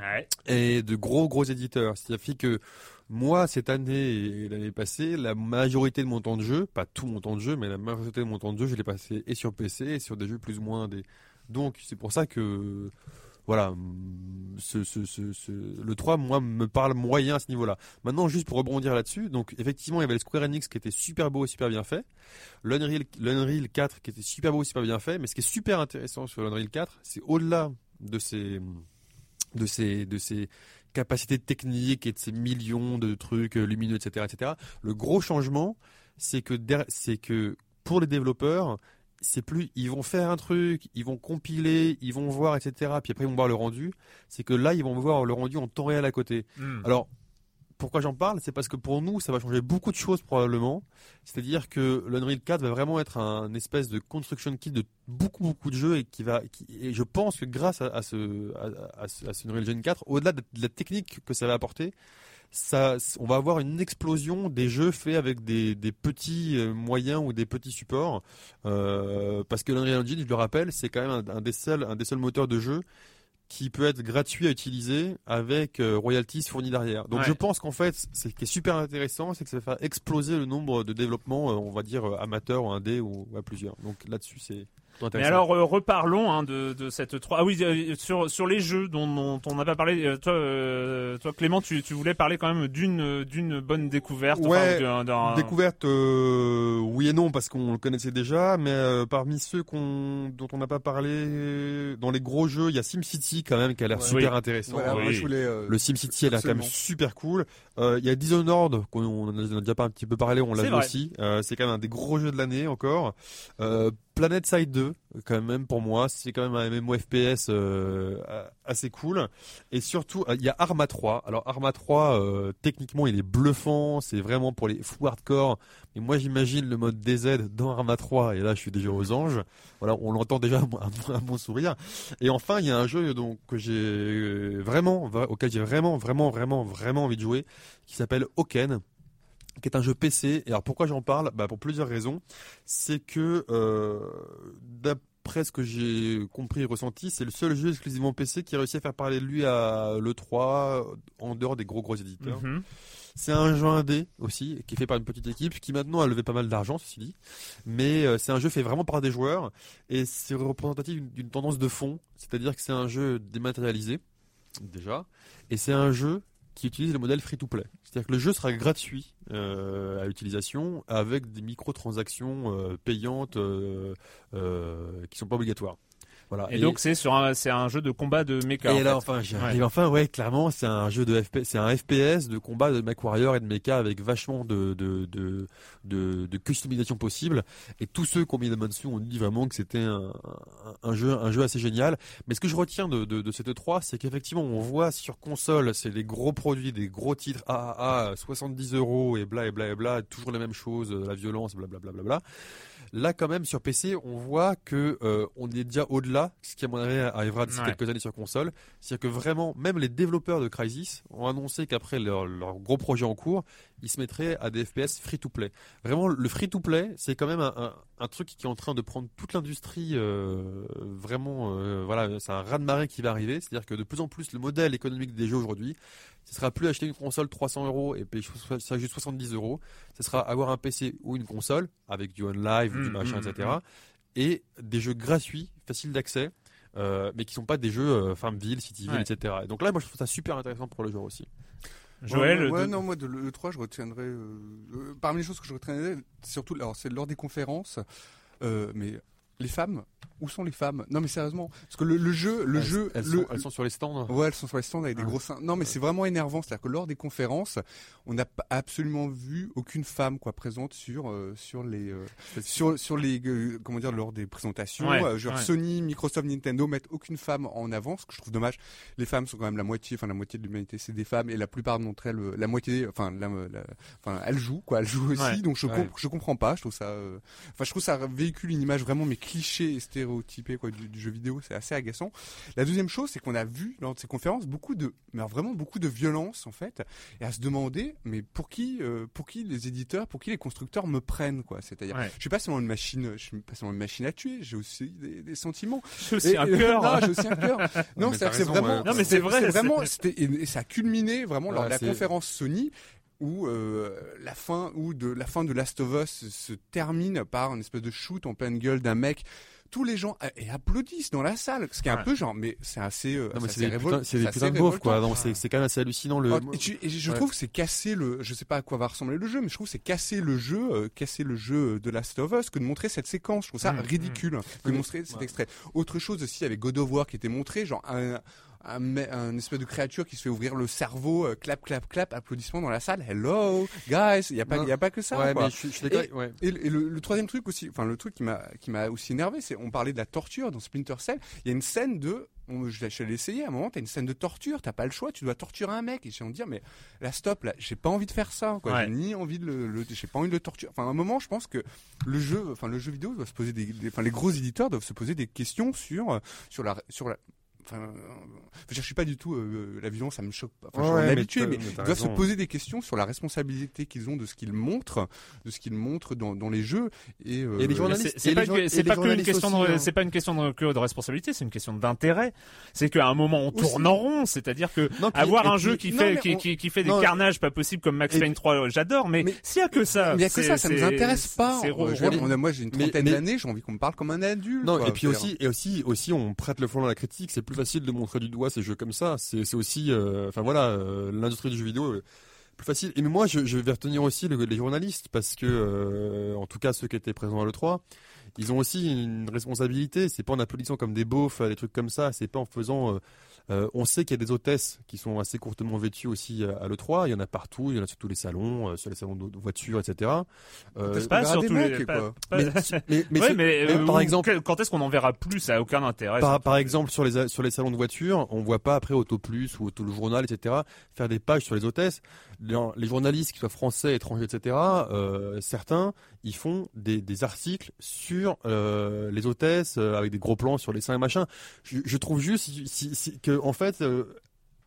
Ouais. et de gros gros éditeurs. C'est-à-dire que moi, cette année et l'année passée, la majorité de mon temps de jeu, pas tout mon temps de jeu, mais la majorité de mon temps de jeu, je l'ai passé et sur PC et sur des jeux plus ou moins des. Donc c'est pour ça que voilà, ce- le 3, moi, me parle moyen à ce niveau-là. Maintenant, juste pour rebondir là-dessus, donc effectivement, il y avait le Square Enix qui était super beau et super bien fait, l'Unreal, l'Unreal 4 qui était super beau et super bien fait, mais ce qui est super intéressant sur l'Unreal 4, c'est au-delà de ces de ces de ces capacités techniques et de ces millions de trucs euh, lumineux, etc., etc. Le gros changement, c'est que c'est que pour les développeurs, c'est plus ils vont faire un truc, ils vont compiler, ils vont voir, etc. Puis après ils vont voir le rendu. C'est que là ils vont voir le rendu en temps réel à côté. Hmm. Alors pourquoi j'en parle? C'est parce que pour nous, ça va changer beaucoup de choses probablement. C'est-à-dire que l'Unreal 4 va vraiment être un espèce de construction kit de beaucoup beaucoup de jeux et qui va qui- et je pense que grâce à, à ce à, à ce à ce Unreal Engine 4, au-delà de, de la technique que ça va apporter, ça, on va avoir une explosion des jeux faits avec des, des petits euh, moyens ou des petits supports. Euh, parce que l'Unreal Engine, je le rappelle, c'est quand même un, un des seuls, un des seuls moteurs de jeu qui peut être gratuit à utiliser avec euh, royalties fournies derrière. Donc Ouais. je pense qu'en fait, ce qui est super intéressant, c'est que ça va faire exploser le nombre de développements, euh, on va dire amateurs ou indés ou, ou à plusieurs. Donc là-dessus, c'est Mais alors euh, reparlons hein, de, de cette 3 Ah oui, euh, sur sur les jeux dont, dont on n'a pas parlé. euh, toi, euh, toi Clément, tu, tu voulais parler quand même d'une d'une bonne découverte. enfin, Ouais, d'un- d'un- découverte, euh, oui et non, parce qu'on le connaissait déjà, mais euh, parmi ceux qu'on, dont on n'a pas parlé, dans les gros jeux, il y a SimCity quand même qui a l'air Ouais. super Oui. intéressant. Voilà, moi, Oui. je voulais, euh, Le SimCity, elle a quand même super cool. Euh, Il y a Dishonored, qu'on on a déjà pas un petit peu parlé, on l'a C'est vu vrai. aussi. Euh, c'est quand même un des gros jeux de l'année encore. Planet Side 2, quand même pour moi, c'est quand même un MMO FPS euh, assez cool. Et surtout, il y a Arma 3. Alors Arma 3, euh, techniquement, il est bluffant. C'est vraiment pour les fous hardcore. Mais moi, j'imagine le mode DZ dans Arma 3. Et là, je suis déjà aux anges. Voilà, on l'entend déjà à mon, sourire. Et enfin, il y a un jeu donc que j'ai euh, vraiment, auquel j'ai vraiment, vraiment, vraiment, vraiment envie de jouer, qui s'appelle Oken qui est un jeu PC. Et alors pourquoi j'en parle? Bah, Pour plusieurs raisons. C'est que euh, d'après ce que j'ai compris et ressenti, c'est le seul jeu exclusivement PC qui a réussi à faire parler de lui à l'E3 en dehors des gros gros éditeurs. Mhm. C'est un jeu indé aussi, qui est fait par une petite équipe, qui maintenant a levé pas mal d'argent, ceci dit. Mais euh, c'est un jeu fait vraiment par des joueurs, et c'est représentatif d'une tendance de fond, c'est-à-dire que c'est un jeu dématérialisé, déjà, et c'est un jeu qui utilise le modèle free-to-play. C'est-à-dire que le jeu sera gratuit euh, à utilisation, avec des microtransactions euh, payantes euh, euh, qui sont pas obligatoires. Voilà. Et, donc c'est sur un c'est un jeu de combat de mecha. Et en là, fait. enfin, j'y Ouais. Enfin, ouais, clairement, c'est un jeu de FPS, c'est un FPS de combat de MechWarrior et de mecha avec vachement de, de, de, de, de customisation possible. Et tous ceux qui ont mis la mention ont dit vraiment que c'était un, un, jeu, un jeu assez génial. Mais ce que je retiens de, de, de cette E3, c'est qu'effectivement, on voit sur console, c'est les gros produits, des gros titres AAA, 70 euros et bla et bla et bla, toujours les mêmes choses, la violence, bla bla bla bla bla. Là, quand même, sur PC, on voit que euh, on est déjà au-delà, ce qui à mon avis arrivera d'ici Ouais. quelques années sur console. C'est-à-dire que vraiment, même les développeurs de Crysis ont annoncé qu'après leur, leur gros projet en cours, ils se mettraient à des FPS free-to-play. Vraiment, le free-to-play, c'est quand même un, un, un truc qui est en train de prendre toute l'industrie. euh, vraiment, euh, voilà, c'est un raz-de-marée qui va arriver. C'est-à-dire que de plus en plus, le modèle économique des jeux aujourd'hui, ce sera plus acheter une console 300 euros et payer ça juste 70 euros. Ce sera avoir un PC ou une console avec du on-live, du Mm, machin, mm, etc. mm. Et des jeux gratuits, faciles d'accès. euh, mais qui sont pas des jeux Farmville, Cityville, Ouais. etc. Et donc là, moi, je trouve ça super intéressant pour le joueur aussi. Joël, Ouais, ouais, de- non, moi de l'E3, je retiendrai. euh, euh, parmi les choses que je retiendrai, surtout, alors c'est lors des conférences, euh, mais les femmes, où sont les femmes? Non, mais sérieusement, parce que le, le jeu, le Elles- jeu, elles le- sont- elles sont sur les stands Ouais, elles sont sur les stands avec des Ouais. gros seins. Non, mais c'est vraiment énervant, c'est-à-dire que lors des conférences, on n'a absolument vu aucune femme quoi présente sur euh, sur les euh, sur sur les euh, comment dire lors des présentations. Ouais, genre ouais. Sony, Microsoft, Nintendo mettent aucune femme en avant, ce que je trouve dommage. Les femmes sont quand même la moitié, enfin la moitié de l'humanité, c'est des femmes et la plupart d'entre elles, la moitié, enfin la, la- enfin elles jouent quoi, elles jouent aussi. Ouais, donc je comp- je comprends pas, je trouve ça, enfin je trouve ça véhicule une image vraiment mais cliché et stéréotypée quoi du, du jeu vidéo, c'est assez agaçant. La deuxième chose, c'est qu'on a vu lors de ces conférences beaucoup de, mais vraiment beaucoup de violence en fait, et à se demander, mais pour qui, euh, pour qui les éditeurs, pour qui les constructeurs me prennent quoi. C'est-à-dire, Ouais. je suis pas seulement une machine, je suis pas seulement une machine à tuer, j'ai aussi des, des sentiments. J'ai aussi un cœur. Non, j'ai aussi un cœur. Non, mais c'est vraiment. ouais. Non, mais c'est vrai, vraiment. et, et ça a culminé vraiment lors de la conférence Sony où euh, la fin où de la fin de Last of Us se termine par une espèce de shoot en pleine gueule d'un mec. Tous les gens euh, et applaudissent dans la salle, ce qui est un Ouais. peu genre, mais c'est assez, euh, c'est des putains, c'est des assez putains de beaufs, quoi. Donc, c'est, quand même assez hallucinant. Le... Oh, et, tu- et je Ouais. trouve que c'est casser le, je sais pas à quoi va ressembler le jeu, mais je trouve que c'est casser le jeu, euh, casser le jeu de Last of Us que de montrer cette séquence. Je trouve ça Mm, ridicule que de montrer cet ouais. extrait. Autre chose aussi avec God of War qui était montré, genre un, un, espèce de créature qui se fait ouvrir le cerveau, euh, clap, clap, clap, applaudissements dans la salle. Hello, guys. Il y a pas, Non. il y a pas que ça. Ouais, quoi. mais je je Et- ouais. Et, et le, le troisième truc aussi, enfin le truc qui m'a qui m'a aussi énervé, c'est on parlait de la torture dans Splinter Cell. Il y a une scène de, je, l'ai- essayé à un moment, t'as une scène de torture, t'as pas le choix, tu dois torturer un mec. Et j'ai envie de dire, mais là stop, là, j'ai pas envie de faire ça. Quoi. Ouais. J'ai ni envie de le, le- j'ai pas envie de le torturer. Enfin, à un moment, je pense que le jeu, enfin le jeu vidéo doit se poser des, des- enfin les gros éditeurs doivent se poser des questions sur euh, sur la sur la Enfin, euh, je suis pas du tout euh, la violence, ça me choque pas. Enfin, Ouais, habitué, mais, mais ils doivent se poser des questions sur la responsabilité qu'ils ont de ce qu'ils montrent, de ce qu'ils montrent dans, dans les jeux. Et, euh, Et les Mais journalistes- c'est- pas, c'est une question aussi, de, hein. c'est pas une question de, que de responsabilité, c'est une question d'intérêt. C'est qu'à un moment on tourne en rond, c'est-à-dire que Non, puis- avoir un puis- jeu qui non, fait qui, on- qui, qui fait des non, carnages pas possibles comme Max Payne 3, j'adore, mais, s'il y a que ça, il y a que c'est- ça, ça nous intéresse pas. Euh, moi, j'ai une trentaine d'années, j'ai envie qu'on me parle comme un adulte. Non, et puis aussi, et aussi, aussi, on prête le flanc à la critique. C'est facile de montrer du doigt ces jeux comme ça. C'est, aussi, euh, enfin voilà, euh, l'industrie du jeu vidéo. euh, plus facile. Et moi, je, vais retenir aussi le- les journalistes parce que, en tout cas, ceux qui étaient présents à l'E3, ils ont aussi une responsabilité. C'est pas en applaudissant comme des beaufs, des trucs comme ça. C'est pas en faisant. Euh, on sait qu'il y a des hôtesses qui sont assez courtement vêtues aussi à, à l'E3. Il y en a partout. Il y en a sur tous les salons, euh, sur les salons de voitures, etc. Euh, Hôtesses pas verra sur des tous les- mecs, pas- quoi. pas- mais, mais, mais Ouais, c'est- mais, mais euh, par exemple, quand est-ce qu'on en verra plus? Ça a aucun intérêt. par, par exemple, sur les, sur les salons de voitures, on voit pas après Auto Plus ou Auto le Journal, etc., faire des pages sur les hôtesses. Les, les journalistes, qu'ils soient français, étrangers, etc., euh, certains, ils font des, des articles sur euh, les hôtesses euh, avec des gros plans sur les seins et machin. Je, je trouve juste si, si- si- que, en fait,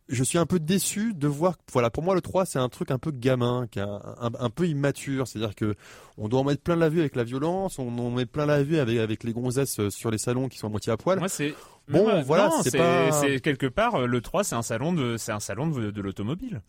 je suis un peu déçu de voir. Voilà, pour moi, le 3, c'est un truc un peu gamin, qui est un, un- un peu immature. C'est-à-dire que on doit en mettre plein la vue avec la violence, on en met plein la vue avec, avec les gonzesses sur les salons qui sont à moitié à poil. Moi, c'est Bon, voilà, c'est pas- quelque part le 3, c'est un salon de c'est un salon de, de l'automobile.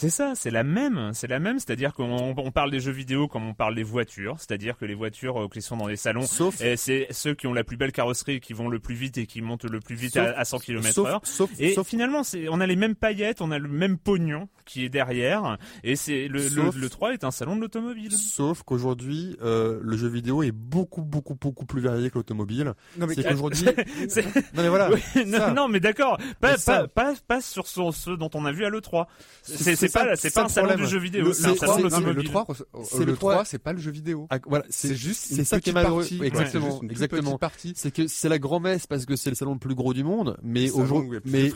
C'est ça, c'est la même, c'est la même, c'est-à-dire qu'on on parle des jeux vidéo comme on parle des voitures, c'est-à-dire que les voitures euh, qui sont dans les salons, Sauf- et c'est ceux qui ont la plus belle carrosserie, qui vont le plus vite et qui montent le plus vite Sauf- à, à 100 km sauf- heure. sauf- et sauf- finalement, c'est, on a les mêmes paillettes, on a le même pognon qui est derrière, et c'est le, le, Sauf- le 3 est un salon de l'automobile. Sauf qu'aujourd'hui, euh, le jeu vidéo est beaucoup, beaucoup, beaucoup plus varié que l'automobile. Non, mais c'est qu'aujourd'hui. c'est- non mais voilà. Oui, non, mais d'accord, pas, pas, pas, pas sur ce, ce dont on a vu à l'E3. C'est, C'est- c'est c'est pas, c'est pas un le salon du jeu vidéo, Le- c'est le salon de trois- non, mais le l'automobile. 3, C'est le le 3, trois- c'est pas le jeu vidéo. Ah, voilà, C'est juste c'est une ça qui est petite malheureux. partie. Oui, Ouais, exactement, exactement. petite partie. C'est que c'est la grand-messe parce que c'est le salon le plus gros du monde, mais aujourd'hui, mais.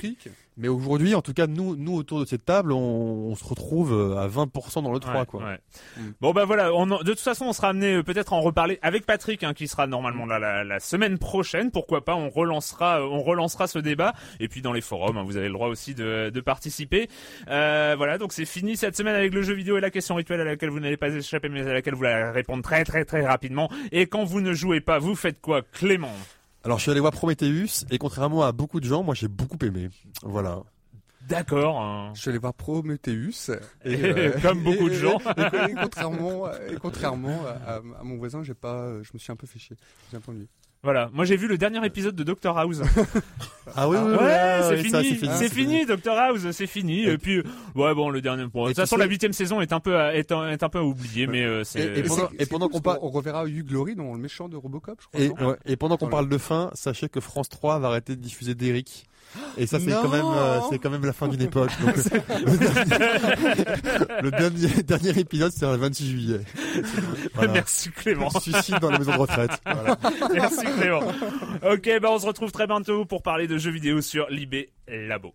Mais aujourd'hui, en tout cas, nous, nous autour de cette table, on, on se retrouve euh, à 20% dans le 3, Ouais, quoi. ouais. Mm. Bon bah voilà, on de toute façon on sera amené euh, peut-être à en reparler avec Patrick hein, qui sera normalement là la, la semaine prochaine. Pourquoi pas, on relancera, euh, on relancera ce débat. Et puis dans les forums, hein, vous avez le droit aussi de, de participer. Euh, voilà, donc c'est fini cette semaine avec le jeu vidéo et la question rituelle à laquelle vous n'allez pas échapper, mais à laquelle vous allez répondre très très très rapidement. Et quand vous ne jouez pas, vous faites quoi, Clément? Alors, je suis allé voir Prometheus, et contrairement à beaucoup de gens, moi, j'ai beaucoup aimé. Voilà. D'accord. hein. Je suis allé voir Prometheus. Et, Comme beaucoup de et- gens. Et, et contrairement, et contrairement à, à mon voisin, j'ai pas, je me suis un peu fait chier. J'ai un peu ennuyé. Voilà, moi j'ai vu le dernier épisode de Doctor House. Ah oui, oui, ouais, oui, ah, c'est oui, fini, c'est fini, fini. Doctor House, c'est fini. Et puis, ouais, bon, le dernier. Bon, de toute façon, sais- la huitième saison est un peu, à- est, un- est un peu à oublier, mais euh, c'est. Et- et pendant- qu'on parle- on reverra Hugh Glory dans le méchant de Robocop, je crois. Et, non? ouais, et pendant qu'on parle de fin, sachez que France 3 va arrêter de diffuser d'Eric. Et ça, c'est quand même, euh, c'est quand même la fin d'une époque. Donc, le dernier, le dernier, dernier épisode, c'est le 26 juillet. Voilà. Merci Clément. Suicide dans la maison de retraite. Voilà. Merci Clément. Ok, bah on se retrouve très bientôt pour parler de jeux vidéo sur Libé Labo.